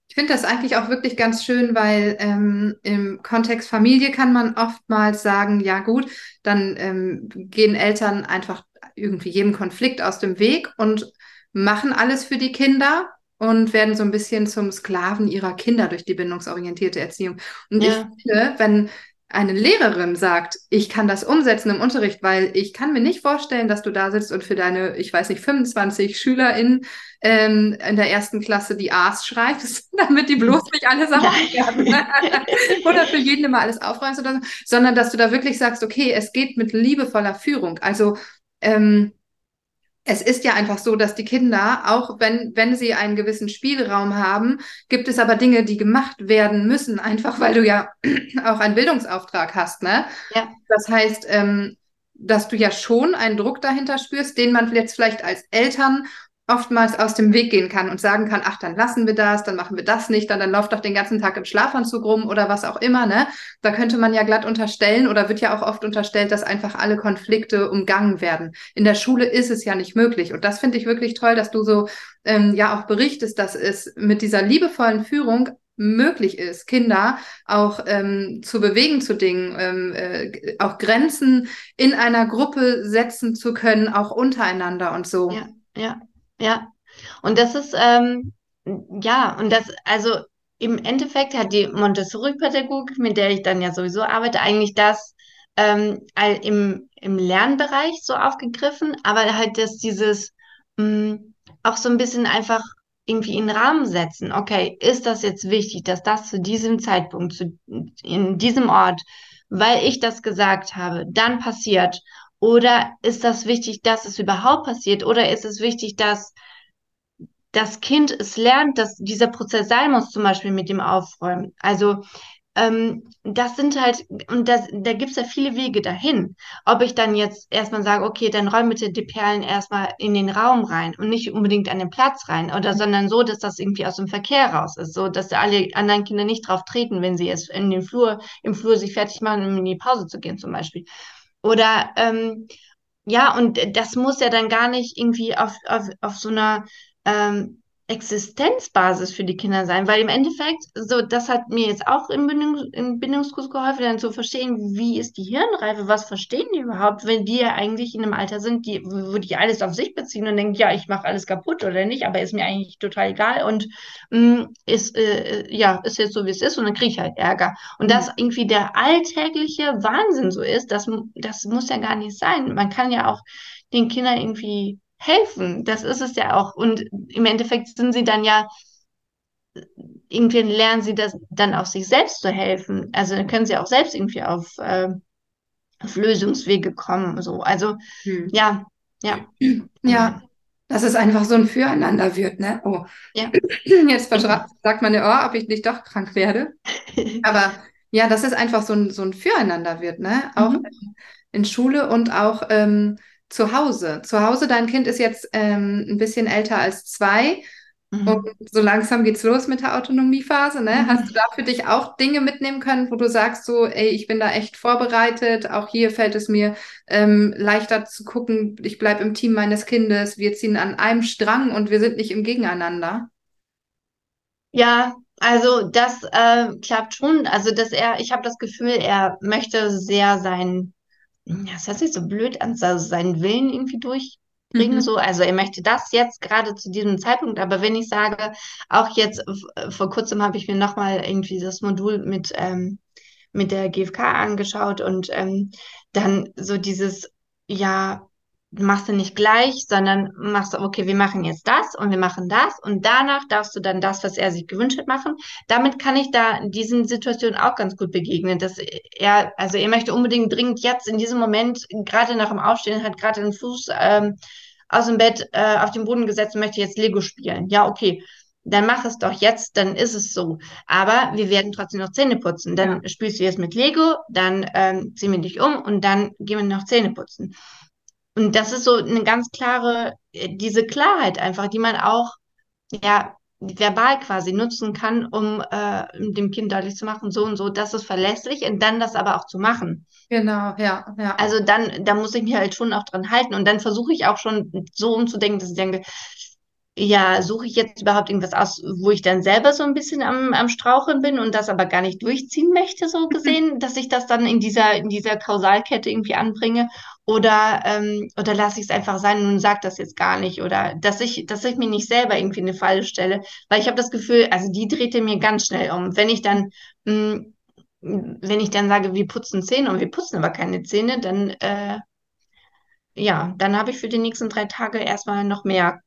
Ich finde das eigentlich auch wirklich ganz schön, weil ähm, im Kontext Familie kann man oftmals sagen, ja gut, dann ähm, gehen Eltern einfach irgendwie jedem Konflikt aus dem Weg und machen alles für die Kinder und werden so ein bisschen zum Sklaven ihrer Kinder durch die bindungsorientierte Erziehung. Und ja. ich finde, wenn eine Lehrerin sagt, ich kann das umsetzen im Unterricht, weil ich kann mir nicht vorstellen, dass du da sitzt und für deine, ich weiß nicht, 25 SchülerInnen ähm, in der ersten Klasse die A's schreibst, damit die bloß nicht alle Sachen werden. oder für jeden immer alles aufräumst oder so, sondern dass du da wirklich sagst, okay, es geht mit liebevoller Führung. Also ähm, es ist ja einfach so, dass die Kinder, auch wenn, wenn sie einen gewissen Spielraum haben, gibt es aber Dinge, die gemacht werden müssen, einfach weil du ja auch einen Bildungsauftrag hast, ne? Ja. Das heißt, ähm, dass du ja schon einen Druck dahinter spürst, den man jetzt vielleicht als Eltern oftmals aus dem Weg gehen kann und sagen kann, ach, dann lassen wir das, dann machen wir das nicht, dann, dann läuft doch den ganzen Tag im Schlafanzug rum oder was auch immer, ne? Da könnte man ja glatt unterstellen oder wird ja auch oft unterstellt, dass einfach alle Konflikte umgangen werden. In der Schule ist es ja nicht möglich. Und das finde ich wirklich toll, dass du so ähm, ja auch berichtest, dass es mit dieser liebevollen Führung möglich ist, Kinder auch ähm, zu bewegen zu Dingen, ähm, äh, auch Grenzen in einer Gruppe setzen zu können, auch untereinander und so. Ja, ja. Ja, und das ist, ähm, ja, und das, also im Endeffekt hat die Montessori-Pädagogik, mit der ich dann ja sowieso arbeite, eigentlich das ähm, im, im Lernbereich so aufgegriffen, aber halt, dass dieses mh, mm, auch so ein bisschen einfach irgendwie in den Rahmen setzen. Okay, ist das jetzt wichtig, dass das zu diesem Zeitpunkt, zu, in diesem Ort, weil ich das gesagt habe, dann passiert? Oder ist das wichtig, dass es überhaupt passiert? Oder ist es wichtig, dass das Kind es lernt, dass dieser Prozess sein muss, zum Beispiel mit dem Aufräumen? Also ähm, das sind halt, und das, da gibt es ja viele Wege dahin. Ob ich dann jetzt erstmal sage, okay, dann räum bitte die Perlen erstmal in den Raum rein und nicht unbedingt an den Platz rein, oder mhm. sondern so, dass das irgendwie aus dem Verkehr raus ist, so dass alle anderen Kinder nicht drauf treten, wenn sie es in den Flur, im Flur sich fertig machen, um in die Pause zu gehen, zum Beispiel. Oder ähm, ja, und das muss ja dann gar nicht irgendwie auf, auf, auf so einer ähm, Existenzbasis für die Kinder sein, weil im Endeffekt, so, das hat mir jetzt auch im, Bindungs im Bindungskurs geholfen, dann zu verstehen, wie ist die Hirnreife, was verstehen die überhaupt, wenn die ja eigentlich in einem Alter sind, die, wo die alles auf sich beziehen und denken, ja, ich mache alles kaputt oder nicht, aber ist mir eigentlich total egal und mh, mm, ist, äh, ja, ist jetzt so, wie es ist und dann kriege ich halt Ärger. Und mhm. dass irgendwie der alltägliche Wahnsinn so ist, das, das muss ja gar nicht sein. Man kann ja auch den Kindern irgendwie helfen. Das ist es ja auch. Und im Endeffekt sind sie dann ja, irgendwie lernen sie das dann auch sich selbst zu helfen. Also dann können sie auch selbst irgendwie auf, äh, auf Lösungswege kommen. So. Also hm. ja, ja. Ja. Dass es einfach so ein Füreinander wird, ne? Oh. Ja. Jetzt sagt meine Ohr, ob ich nicht doch krank werde. Aber ja, dass es einfach so ein, so ein Füreinander wird, ne? Auch mhm. in Schule und auch ähm, zu Hause. Zu Hause, dein Kind ist jetzt ähm, ein bisschen älter als zwei. Mhm. Und so langsam geht's los mit der Autonomiephase. Ne? Mhm. Hast du da für dich auch Dinge mitnehmen können, wo du sagst, so, ey, ich bin da echt vorbereitet. Auch hier fällt es mir ähm, leichter zu gucken, ich bleibe im Team meines Kindes, wir ziehen an einem Strang und wir sind nicht im Gegeneinander. Ja, also das äh, klappt schon. Also dass er, ich habe das Gefühl, er möchte sehr sein ja, das hört sich so blöd an, also seinen Willen irgendwie durchbringen, mhm. so. Also er möchte das jetzt gerade zu diesem Zeitpunkt, aber wenn ich sage, auch jetzt vor kurzem habe ich mir nochmal irgendwie das Modul mit, ähm, mit der GfK angeschaut und ähm, dann so dieses, ja, machst du nicht gleich, sondern machst du, okay, wir machen jetzt das und wir machen das und danach darfst du dann das, was er sich gewünscht hat, machen. Damit kann ich da diesen Situationen auch ganz gut begegnen, dass er, also er möchte unbedingt dringend jetzt in diesem Moment, gerade nach dem Aufstehen, hat gerade den Fuß ähm, aus dem Bett äh, auf den Boden gesetzt und möchte jetzt Lego spielen. Ja, okay. Dann mach es doch jetzt, dann ist es so. Aber wir werden trotzdem noch Zähne putzen. Dann ja. spielst du jetzt mit Lego, dann ähm, ziehen wir dich um und dann gehen wir noch Zähne putzen. Und das ist so eine ganz klare, äh, diese Klarheit einfach, die man auch, ja, verbal quasi nutzen kann, um äh, dem Kind deutlich zu machen, so und so, das ist verlässlich und dann das aber auch zu machen. Genau, ja, ja. Also dann, da muss ich mich halt schon auch dran halten und dann versuche ich auch schon so umzudenken, dass ich denke, ja, suche ich jetzt überhaupt irgendwas aus, wo ich dann selber so ein bisschen am, am Straucheln bin und das aber gar nicht durchziehen möchte, so gesehen, dass ich das dann in dieser, in dieser Kausalkette irgendwie anbringe oder, ähm, oder lasse ich es einfach sein und sage das jetzt gar nicht oder dass ich, dass ich mir nicht selber irgendwie eine Falle stelle, weil ich habe das Gefühl, also die drehte mir ganz schnell um. Wenn ich dann, mh, hm, wenn ich dann sage, wir putzen Zähne und wir putzen aber keine Zähne, dann, äh, ja, dann habe ich für die nächsten drei Tage erstmal noch mehr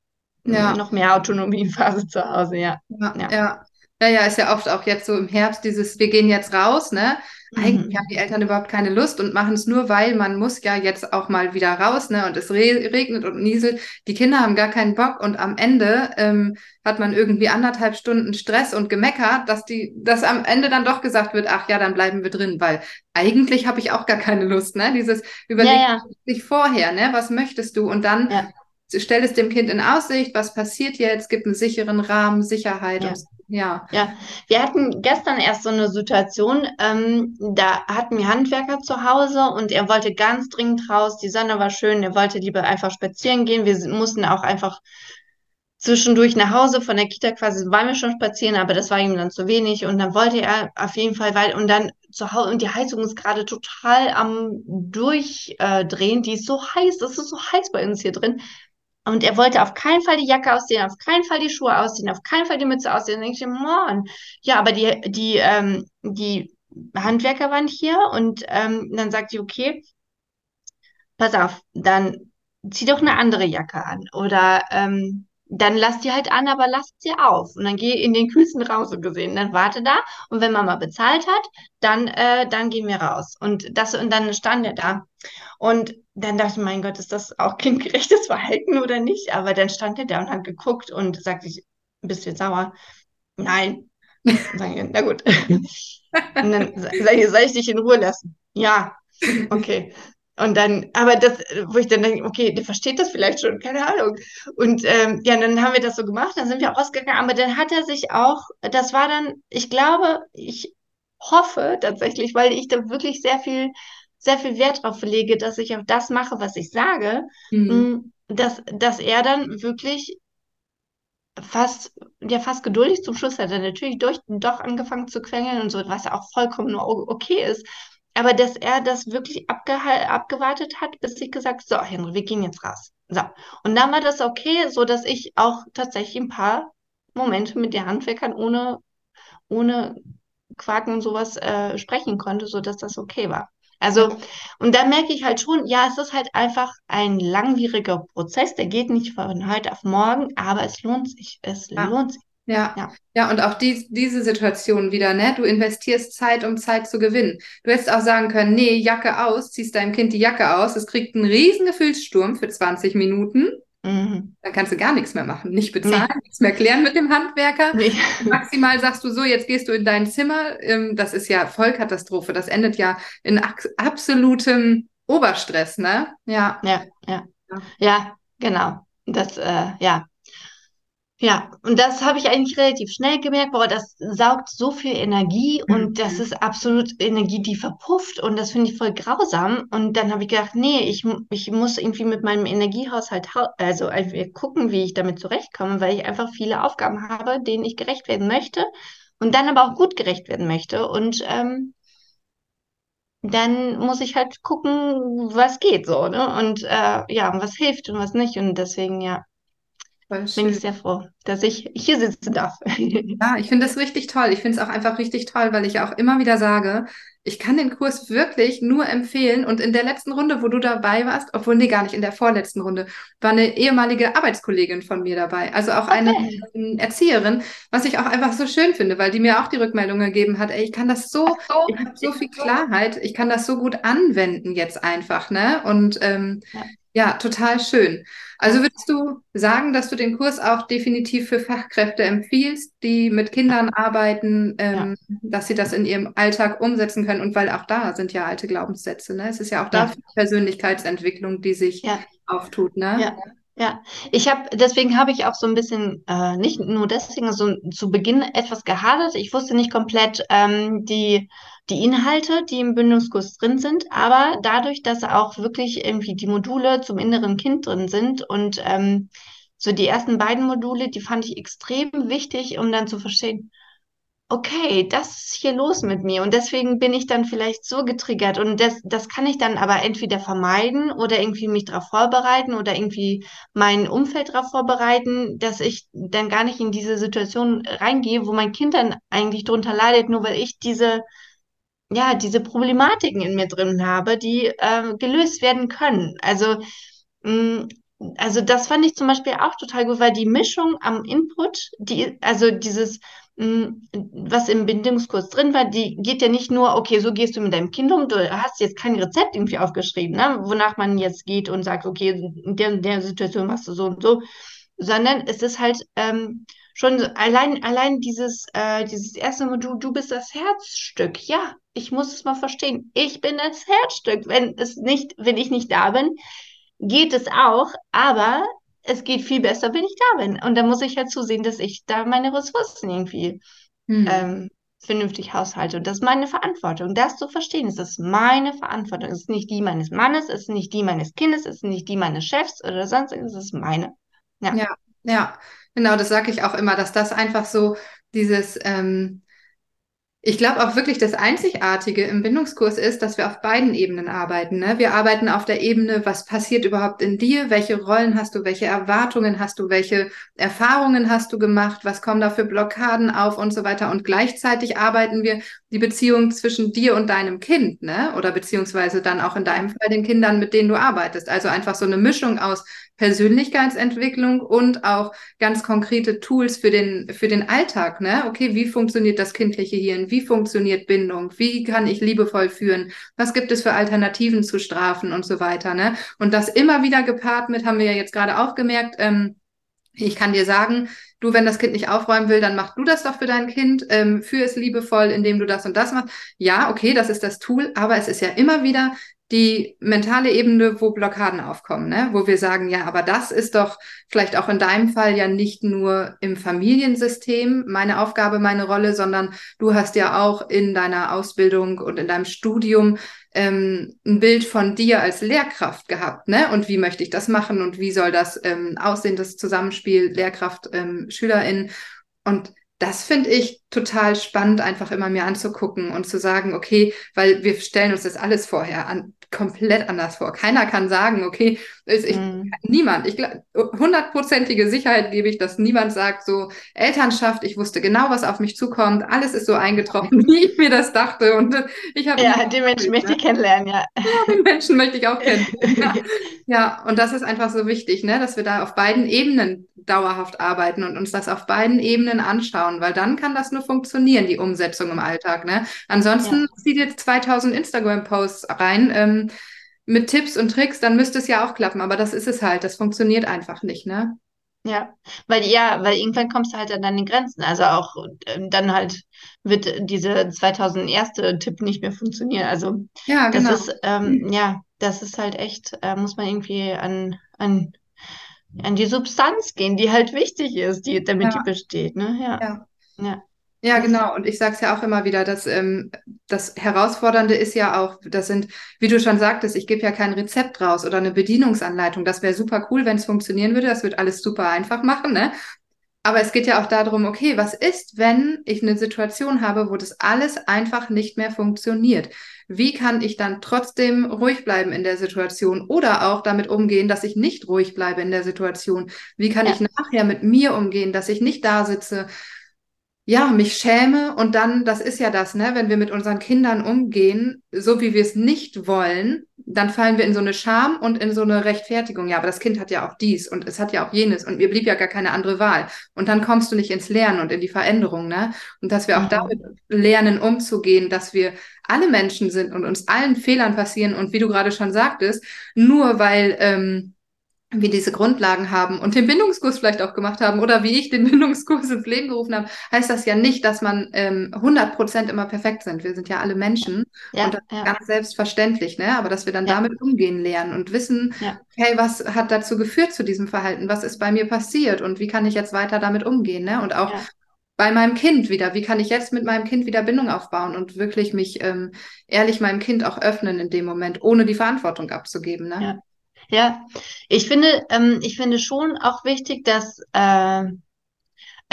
ja. noch mehr Autonomiephase zu Hause, ja. Ja, ja. ja. Ja, ja, ist ja oft auch jetzt so im Herbst dieses, wir gehen jetzt raus, ne? Eigentlich mhm. haben die Eltern überhaupt keine Lust und machen es nur, weil man muss ja jetzt auch mal wieder raus, ne? Und es re regnet und nieselt. Die Kinder haben gar keinen Bock und am Ende ähm, hat man irgendwie anderthalb Stunden Stress und gemeckert, dass die, dass am Ende dann doch gesagt wird, ach ja, dann bleiben wir drin, weil eigentlich habe ich auch gar keine Lust, ne? Dieses überlegt ja, ja. vorher, ne? Was möchtest du? Und dann ja stell es dem Kind in Aussicht, was passiert jetzt, gibt einen sicheren Rahmen, Sicherheit. Ja. Und, ja. ja, wir hatten gestern erst so eine Situation, ähm, da hatten wir Handwerker zu Hause und er wollte ganz dringend raus, die Sonne war schön, er wollte lieber einfach spazieren gehen. Wir mussten auch einfach zwischendurch nach Hause von der Kita quasi, waren wir schon spazieren, aber das war ihm dann zu wenig und dann wollte er auf jeden Fall weil und dann zu Hause und die Heizung ist gerade total am durchdrehen, die ist so heiß, das ist so heiß bei uns hier drin und er wollte auf keinen Fall die Jacke ausziehen, auf keinen Fall die Schuhe ausziehen, auf keinen Fall die Mütze ausziehen. Dann denke ich, Mann, ja, aber die, die, ähm, die Handwerker waren hier und ähm, dann sagt sie, okay, pass auf, dann zieh doch eine andere Jacke an. Oder ähm, dann lass die halt an, aber lass sie auf. Und dann geh in den kühlsten Raum so gesehen. Dann warte da und wenn Mama bezahlt hat, dann, äh, dann gehen wir raus. Und das, und dann stand er da. Und dann dachte ich, mein Gott, ist das auch kindgerechtes Verhalten oder nicht? Aber dann stand er da und hat geguckt und sagte, ich, bist du jetzt sauer? Nein. Ich, na gut. Und dann sag ich, soll ich dich in Ruhe lassen? Ja. Okay. Und dann, aber das, wo ich dann denke, okay, der versteht das vielleicht schon, keine Ahnung. Und ähm, ja, dann haben wir das so gemacht, dann sind wir rausgegangen, aber dann hat er sich auch, das war dann, ich glaube, ich hoffe tatsächlich, weil ich da wirklich sehr viel, sehr viel Wert drauf lege, dass ich auch das mache, was ich sage, mhm. dass, dass er dann wirklich fast, ja, fast geduldig zum Schluss hat er natürlich durch, doch angefangen zu quengeln und so, was ja auch vollkommen okay ist aber dass er das wirklich abgewartet hat, bis ich gesagt, so, Henry, wir gehen jetzt raus. So. Und dann war das okay, so dass ich auch tatsächlich ein paar Momente mit den Handwerkern ohne, ohne Quaken und sowas äh, sprechen konnte, so dass das okay war. Also, und da merke ich halt schon, ja, es ist halt einfach ein langwieriger Prozess, der geht nicht von heute auf morgen, aber es lohnt sich. Es ja. lohnt sich. Ja, ja, ja, und auch die, diese Situation wieder, ne? Du investierst Zeit, um Zeit zu gewinnen. Du hättest auch sagen können, nee, Jacke aus, ziehst deinem Kind die Jacke aus, es kriegt einen riesen Gefühlssturm für 20 Minuten. Mhm. Dann kannst du gar nichts mehr machen. Nicht bezahlen, nee. nichts mehr klären mit dem Handwerker. Nee. Maximal sagst du so, jetzt gehst du in dein Zimmer. Ähm, das ist ja Vollkatastrophe. Das endet ja in absolutem Oberstress, ne? Ja. Ja, ja. Ja, genau. Das, äh, ja, ja, und das habe ich eigentlich relativ schnell gemerkt, boah, das saugt so viel Energie mhm. und das ist absolut Energie, die verpufft und das finde ich voll grausam. Und dann habe ich gedacht, nee, ich, ich muss irgendwie mit meinem Energiehaushalt, also gucken, wie ich damit zurechtkomme, weil ich einfach viele Aufgaben habe, denen ich gerecht werden möchte und dann aber auch gut gerecht werden möchte. Und ähm, dann muss ich halt gucken, was geht so, ne? Und äh, ja, was hilft und was nicht. Und deswegen, ja, bin ich sehr froh, dass ich hier sitzen darf. Ja, ich finde das richtig toll. Ich finde es auch einfach richtig toll, weil ich auch immer wieder sage, ich kann den Kurs wirklich nur empfehlen. Und in der letzten Runde, wo du dabei warst, obwohl nee, gar nicht, in der vorletzten Runde, war eine ehemalige Arbeitskollegin von mir dabei. Also auch eine okay. Erzieherin, was ich auch einfach so schön finde, weil die mir auch die Rückmeldung gegeben hat, ey, ich kann das so, so ich habe so viel Klarheit, ich kann das so gut anwenden jetzt einfach, ne? Und ähm, ja. Ja, total schön. Also würdest du sagen, dass du den Kurs auch definitiv für Fachkräfte empfiehlst, die mit Kindern arbeiten, ähm, ja. dass sie das in ihrem Alltag umsetzen können? Und weil auch da sind ja alte Glaubenssätze, ne? Es ist ja auch da ja. Persönlichkeitsentwicklung, die sich ja. auftut, ne? Ja. Ja, ich habe, deswegen habe ich auch so ein bisschen, äh, nicht nur deswegen, so zu Beginn etwas gehadert. Ich wusste nicht komplett ähm, die, die Inhalte, die im Bindungskurs drin sind, aber dadurch, dass auch wirklich irgendwie die Module zum inneren Kind drin sind und ähm, so die ersten beiden Module, die fand ich extrem wichtig, um dann zu verstehen, okay, das ist hier los mit mir. Und deswegen bin ich dann vielleicht so getriggert. Und das, das kann ich dann aber entweder vermeiden oder irgendwie mich darauf vorbereiten oder irgendwie mein Umfeld darauf vorbereiten, dass ich dann gar nicht in diese Situation reingehe, wo mein Kind dann eigentlich drunter leidet, nur weil ich diese, ja, diese Problematiken in mir drin habe, die äh, gelöst werden können. Also, mh, mm, also das fand ich zum Beispiel auch total gut, weil die Mischung am Input, die, also dieses, hm, was im Bindungskurs drin war, die geht ja nicht nur, okay, so gehst du mit deinem Kind um, du hast jetzt kein Rezept irgendwie aufgeschrieben, ne, wonach man jetzt geht und sagt, okay, in der, in der Situation machst du so und so, sondern es ist halt ähm, schon allein, allein dieses, äh, dieses erste Modul, du bist das Herzstück. Ja, ich muss es mal verstehen. Ich bin das Herzstück. Wenn es nicht, wenn ich nicht da bin, geht es auch, aber es geht viel besser, wenn ich da bin. Und da muss ich halt zusehen, dass ich da meine Ressourcen irgendwie mhm. ähm, vernünftig haushalte. Und das ist meine Verantwortung. Das zu verstehen, es ist meine Verantwortung. Es ist nicht die meines Mannes, es ist nicht die meines Kindes, es ist nicht die meines Chefs oder sonst, es ist meine. Ja, ja, ja. genau, das sage ich auch immer, dass das einfach so dieses, ähm, ich glaube auch wirklich, das Einzigartige im Bindungskurs ist, dass wir auf beiden Ebenen arbeiten. Ne? Wir arbeiten auf der Ebene, was passiert überhaupt in dir, welche Rollen hast du, welche Erwartungen hast du, welche Erfahrungen hast du gemacht, was kommen da für Blockaden auf und so weiter. Und gleichzeitig arbeiten wir die Beziehung zwischen dir und deinem Kind, ne? Oder beziehungsweise dann auch in deinem Fall den Kindern, mit denen du arbeitest. Also einfach so eine Mischung aus Persönlichkeitsentwicklung und auch ganz konkrete Tools für den, für den Alltag. Ne? Okay, wie funktioniert das kindliche Hirn? Wie funktioniert Bindung? Wie kann ich liebevoll führen? Was gibt es für Alternativen zu Strafen und so weiter? Ne? Und das immer wieder gepaart mit, haben wir ja jetzt gerade auch gemerkt, ähm, ich kann dir sagen, du, wenn das Kind nicht aufräumen will, dann mach du das doch für dein Kind, ähm, führ es liebevoll, indem du das und das machst. Ja, okay, das ist das Tool, aber es ist ja immer wieder die mentale Ebene, wo Blockaden aufkommen, ne? wo wir sagen, ja, aber das ist doch vielleicht auch in deinem Fall ja nicht nur im Familiensystem meine Aufgabe, meine Rolle, sondern du hast ja auch in deiner Ausbildung und in deinem Studium ähm, ein Bild von dir als Lehrkraft gehabt, ne? Und wie möchte ich das machen und wie soll das ähm, aussehen, das Zusammenspiel Lehrkraft, ähm, Schülerin und das finde ich total spannend, einfach immer mir anzugucken und zu sagen, okay, weil wir stellen uns das alles vorher an, komplett anders vor. Keiner kann sagen, okay, ich, mm. niemand, ich hundertprozentige Sicherheit gebe ich, dass niemand sagt so, Elternschaft, ich wusste genau, was auf mich zukommt, alles ist so eingetroffen, wie ich mir das dachte und ich habe Ja, die Menschen möchte ich kennenlernen, ja. ja. Die Menschen möchte ich auch kennenlernen. ja. ja, und das ist einfach so wichtig, ne, dass wir da auf beiden Ebenen dauerhaft arbeiten und uns das auf beiden Ebenen anschauen, weil dann kann das nur funktionieren, die Umsetzung im Alltag, ne? Ansonsten ja. zieht jetzt 2000 Instagram-Posts rein, ähm, mit Tipps und Tricks, dann müsste es ja auch klappen. Aber das ist es halt. Das funktioniert einfach nicht, ne? Ja, weil ja, weil irgendwann kommst du halt an deine Grenzen. Also auch ähm, dann halt wird diese 2001. Tipp nicht mehr funktionieren. Also ja, genau. das ist ähm, ja, das ist halt echt, äh, muss man irgendwie an, an, an die Substanz gehen, die halt wichtig ist, die, damit ja. die besteht. Ne? Ja. ja. ja. Ja, genau. Und ich sage es ja auch immer wieder, dass ähm, das Herausfordernde ist ja auch, das sind, wie du schon sagtest, ich gebe ja kein Rezept raus oder eine Bedienungsanleitung. Das wäre super cool, wenn es funktionieren würde. Das wird alles super einfach machen, ne? Aber es geht ja auch darum, okay, was ist, wenn ich eine Situation habe, wo das alles einfach nicht mehr funktioniert? Wie kann ich dann trotzdem ruhig bleiben in der Situation oder auch damit umgehen, dass ich nicht ruhig bleibe in der Situation? Wie kann ja. ich nachher mit mir umgehen, dass ich nicht da sitze ja, mich schäme und dann, das ist ja das, ne, wenn wir mit unseren Kindern umgehen, so wie wir es nicht wollen, dann fallen wir in so eine Scham und in so eine Rechtfertigung. Ja, aber das Kind hat ja auch dies und es hat ja auch jenes und mir blieb ja gar keine andere Wahl. Und dann kommst du nicht ins Lernen und in die Veränderung, ne? Und dass wir auch mhm. damit lernen, umzugehen, dass wir alle Menschen sind und uns allen Fehlern passieren und wie du gerade schon sagtest, nur weil, ähm, wir diese Grundlagen haben und den Bindungskurs vielleicht auch gemacht haben oder wie ich den Bindungskurs ins Leben gerufen habe, heißt das ja nicht, dass man ähm, 100 Prozent immer perfekt sind. Wir sind ja alle Menschen ja, und das ja. ist ganz selbstverständlich, ne? aber dass wir dann ja. damit umgehen lernen und wissen, hey, was hat dazu geführt zu diesem Verhalten? Was ist bei mir passiert und wie kann ich jetzt weiter damit umgehen? Ne? Und auch bei meinem Kind wieder, wie kann ich jetzt mit meinem Kind wieder Bindung aufbauen und wirklich mich ähm, ehrlich meinem Kind auch öffnen in dem Moment, ohne die Verantwortung abzugeben. Ne? Ja, ich finde, ähm, ich finde schon auch wichtig, dass äh,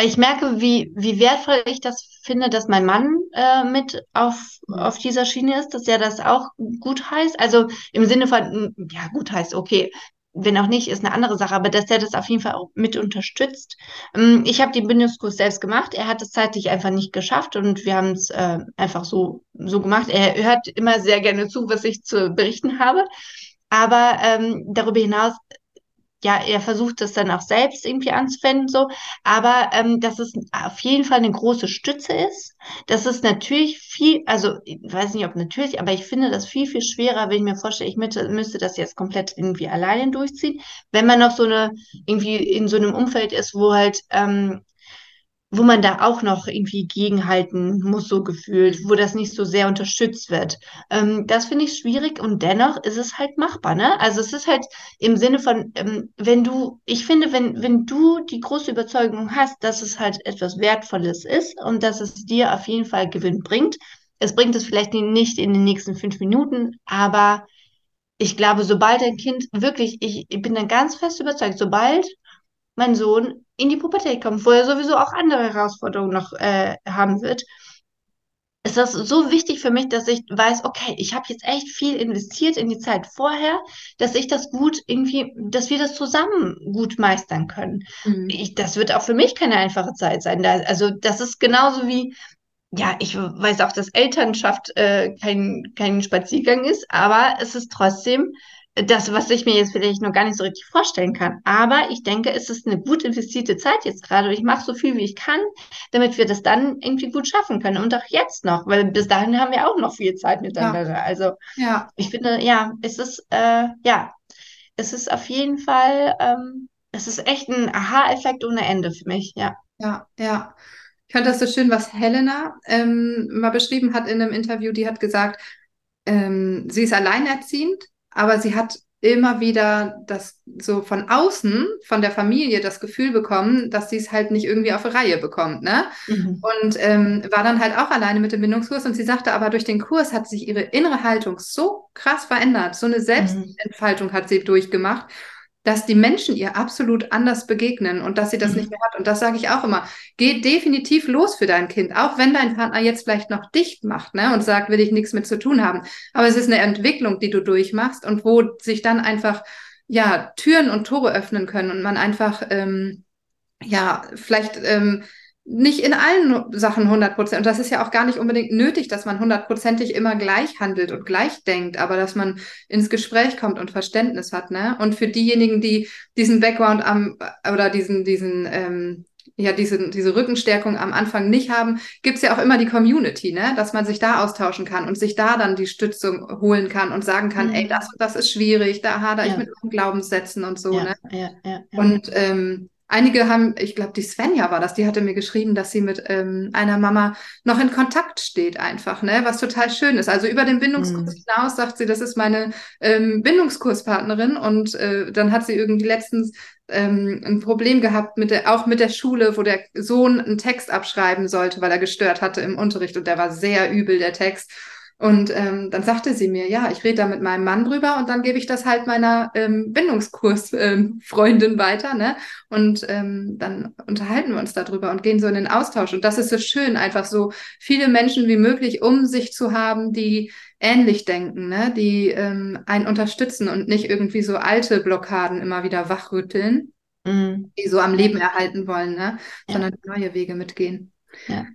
ich merke, wie, wie wertvoll ich das finde, dass mein Mann äh, mit auf, auf dieser Schiene ist, dass er das auch gut heißt. Also im Sinne von, ja, gut heißt, okay, wenn auch nicht, ist eine andere Sache, aber dass er das auf jeden Fall auch mit unterstützt. Ähm, ich habe den Bindungskurs selbst gemacht. Er hat es zeitlich einfach nicht geschafft und wir haben es äh, einfach so, so gemacht. Er hört immer sehr gerne zu, was ich zu berichten habe. Aber ähm, darüber hinaus, ja, er versucht das dann auch selbst irgendwie anzuwenden, so. Aber ähm, dass es auf jeden Fall eine große Stütze ist. Das ist natürlich viel, also ich weiß nicht, ob natürlich, aber ich finde das viel, viel schwerer, wenn ich mir vorstelle, ich müsste, müsste das jetzt komplett irgendwie alleine durchziehen. Wenn man noch so eine, irgendwie in so einem Umfeld ist, wo halt ähm, wo man da auch noch irgendwie gegenhalten muss, so gefühlt, wo das nicht so sehr unterstützt wird. Ähm, das finde ich schwierig und dennoch ist es halt machbar, ne? Also es ist halt im Sinne von, ähm, wenn du, ich finde, wenn, wenn du die große Überzeugung hast, dass es halt etwas Wertvolles ist und dass es dir auf jeden Fall Gewinn bringt, es bringt es vielleicht nicht in den nächsten fünf Minuten, aber ich glaube, sobald ein Kind wirklich, ich, ich bin dann ganz fest überzeugt, sobald mein Sohn in die Pubertät kommt, wo er sowieso auch andere Herausforderungen noch äh, haben wird, ist das so wichtig für mich, dass ich weiß, okay, ich habe jetzt echt viel investiert in die Zeit vorher, dass ich das gut irgendwie, dass wir das zusammen gut meistern können. Mhm. Ich, das wird auch für mich keine einfache Zeit sein. Da, also das ist genauso wie, ja, ich weiß auch, dass Elternschaft äh, kein, kein Spaziergang ist, aber es ist trotzdem das, was ich mir jetzt vielleicht noch gar nicht so richtig vorstellen kann. Aber ich denke, es ist eine gut investierte Zeit jetzt gerade und ich mache so viel, wie ich kann, damit wir das dann irgendwie gut schaffen können. Und auch jetzt noch, weil bis dahin haben wir auch noch viel Zeit miteinander. Ja. Also ja. ich finde, ja, es ist, äh, ja, es ist auf jeden Fall, ähm, es ist echt ein Aha-Effekt ohne Ende für mich, ja. Ja, ja. Ich fand das so schön, was Helena ähm, mal beschrieben hat in einem Interview. Die hat gesagt, ähm, sie ist alleinerziehend aber sie hat immer wieder das so von außen, von der Familie das Gefühl bekommen, dass sie es halt nicht irgendwie auf Reihe bekommt, ne? Mhm. Und ähm, war dann halt auch alleine mit dem Bindungskurs und sie sagte aber, durch den Kurs hat sich ihre innere Haltung so krass verändert, so eine mhm. Selbstentfaltung hat sie durchgemacht dass die Menschen ihr absolut anders begegnen und dass sie das mhm. nicht mehr hat. Und das sage ich auch immer. Geh definitiv los für dein Kind, auch wenn dein Partner jetzt vielleicht noch dicht macht ne, und sagt, will ich nichts mit zu tun haben. Aber es ist eine Entwicklung, die du durchmachst und wo sich dann einfach ja Türen und Tore öffnen können und man einfach ähm, ja vielleicht ähm, nicht in allen Sachen 100 Prozent. Und das ist ja auch gar nicht unbedingt nötig, dass man hundertprozentig immer gleich handelt und gleich denkt, aber dass man ins Gespräch kommt und Verständnis hat. Ne? Und für diejenigen, die diesen Background am oder diesen, diesen, ähm, ja, diese, diese Rückenstärkung am Anfang nicht haben, gibt's ja auch immer die Community, ne? dass man sich da austauschen kann und sich da dann die Stützung holen kann und sagen kann, mhm. ey, das, das ist schwierig, da hader ja. ich mit Glaubenssätzen und so. Ja, ne? Ja, ja, ja. Und ähm, Einige haben, ich glaube, die Svenja war das, die hatte mir geschrieben, dass sie mit ähm, einer Mama noch in Kontakt steht, einfach, ne, was total schön ist. Also über den Bindungskurs mhm. hinaus sagt sie, das ist meine ähm, Bindungskurspartnerin und äh, dann hat sie irgendwie letztens ähm, ein Problem gehabt mit der, auch mit der Schule, wo der Sohn einen Text abschreiben sollte, weil er gestört hatte im Unterricht und der war sehr übel, der Text. Und ähm, dann sagte sie mir, ja, ich rede da mit meinem Mann drüber und dann gebe ich das halt meiner ähm, Bindungskursfreundin ähm, weiter, ne? Und ähm, dann unterhalten wir uns darüber und gehen so in den Austausch. Und das ist so schön, einfach so viele Menschen wie möglich um sich zu haben, die ähnlich denken, ne? die ähm, einen unterstützen und nicht irgendwie so alte Blockaden immer wieder wachrütteln, mhm. die so am Leben erhalten wollen, ne? sondern ja. neue Wege mitgehen. Ja.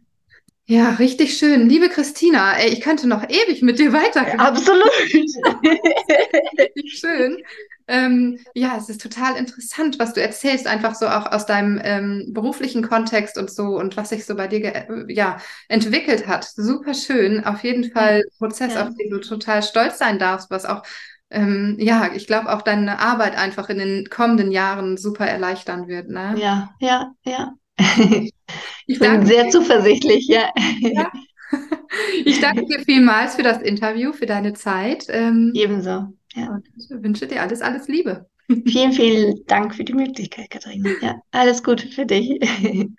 Ja, richtig schön. Liebe Christina, ey, ich könnte noch ewig mit dir weitergehen. Absolut. richtig schön. Ähm, ja, es ist total interessant, was du erzählst, einfach so auch aus deinem ähm, beruflichen Kontext und so und was sich so bei dir äh, ja, entwickelt hat. Super schön. Auf jeden Fall ein Prozess, ja. auf den du total stolz sein darfst, was auch, ähm, ja, ich glaube, auch deine Arbeit einfach in den kommenden Jahren super erleichtern wird. Ne? Ja, ja, ja. Ich bin sehr zuversichtlich, ja. ja. Ich danke dir vielmals für das Interview, für deine Zeit. Ähm, Ebenso. Ja. Und wünsche dir alles, alles Liebe. Vielen, vielen Dank für die Möglichkeit, Katharina. Ja, alles Gute für dich.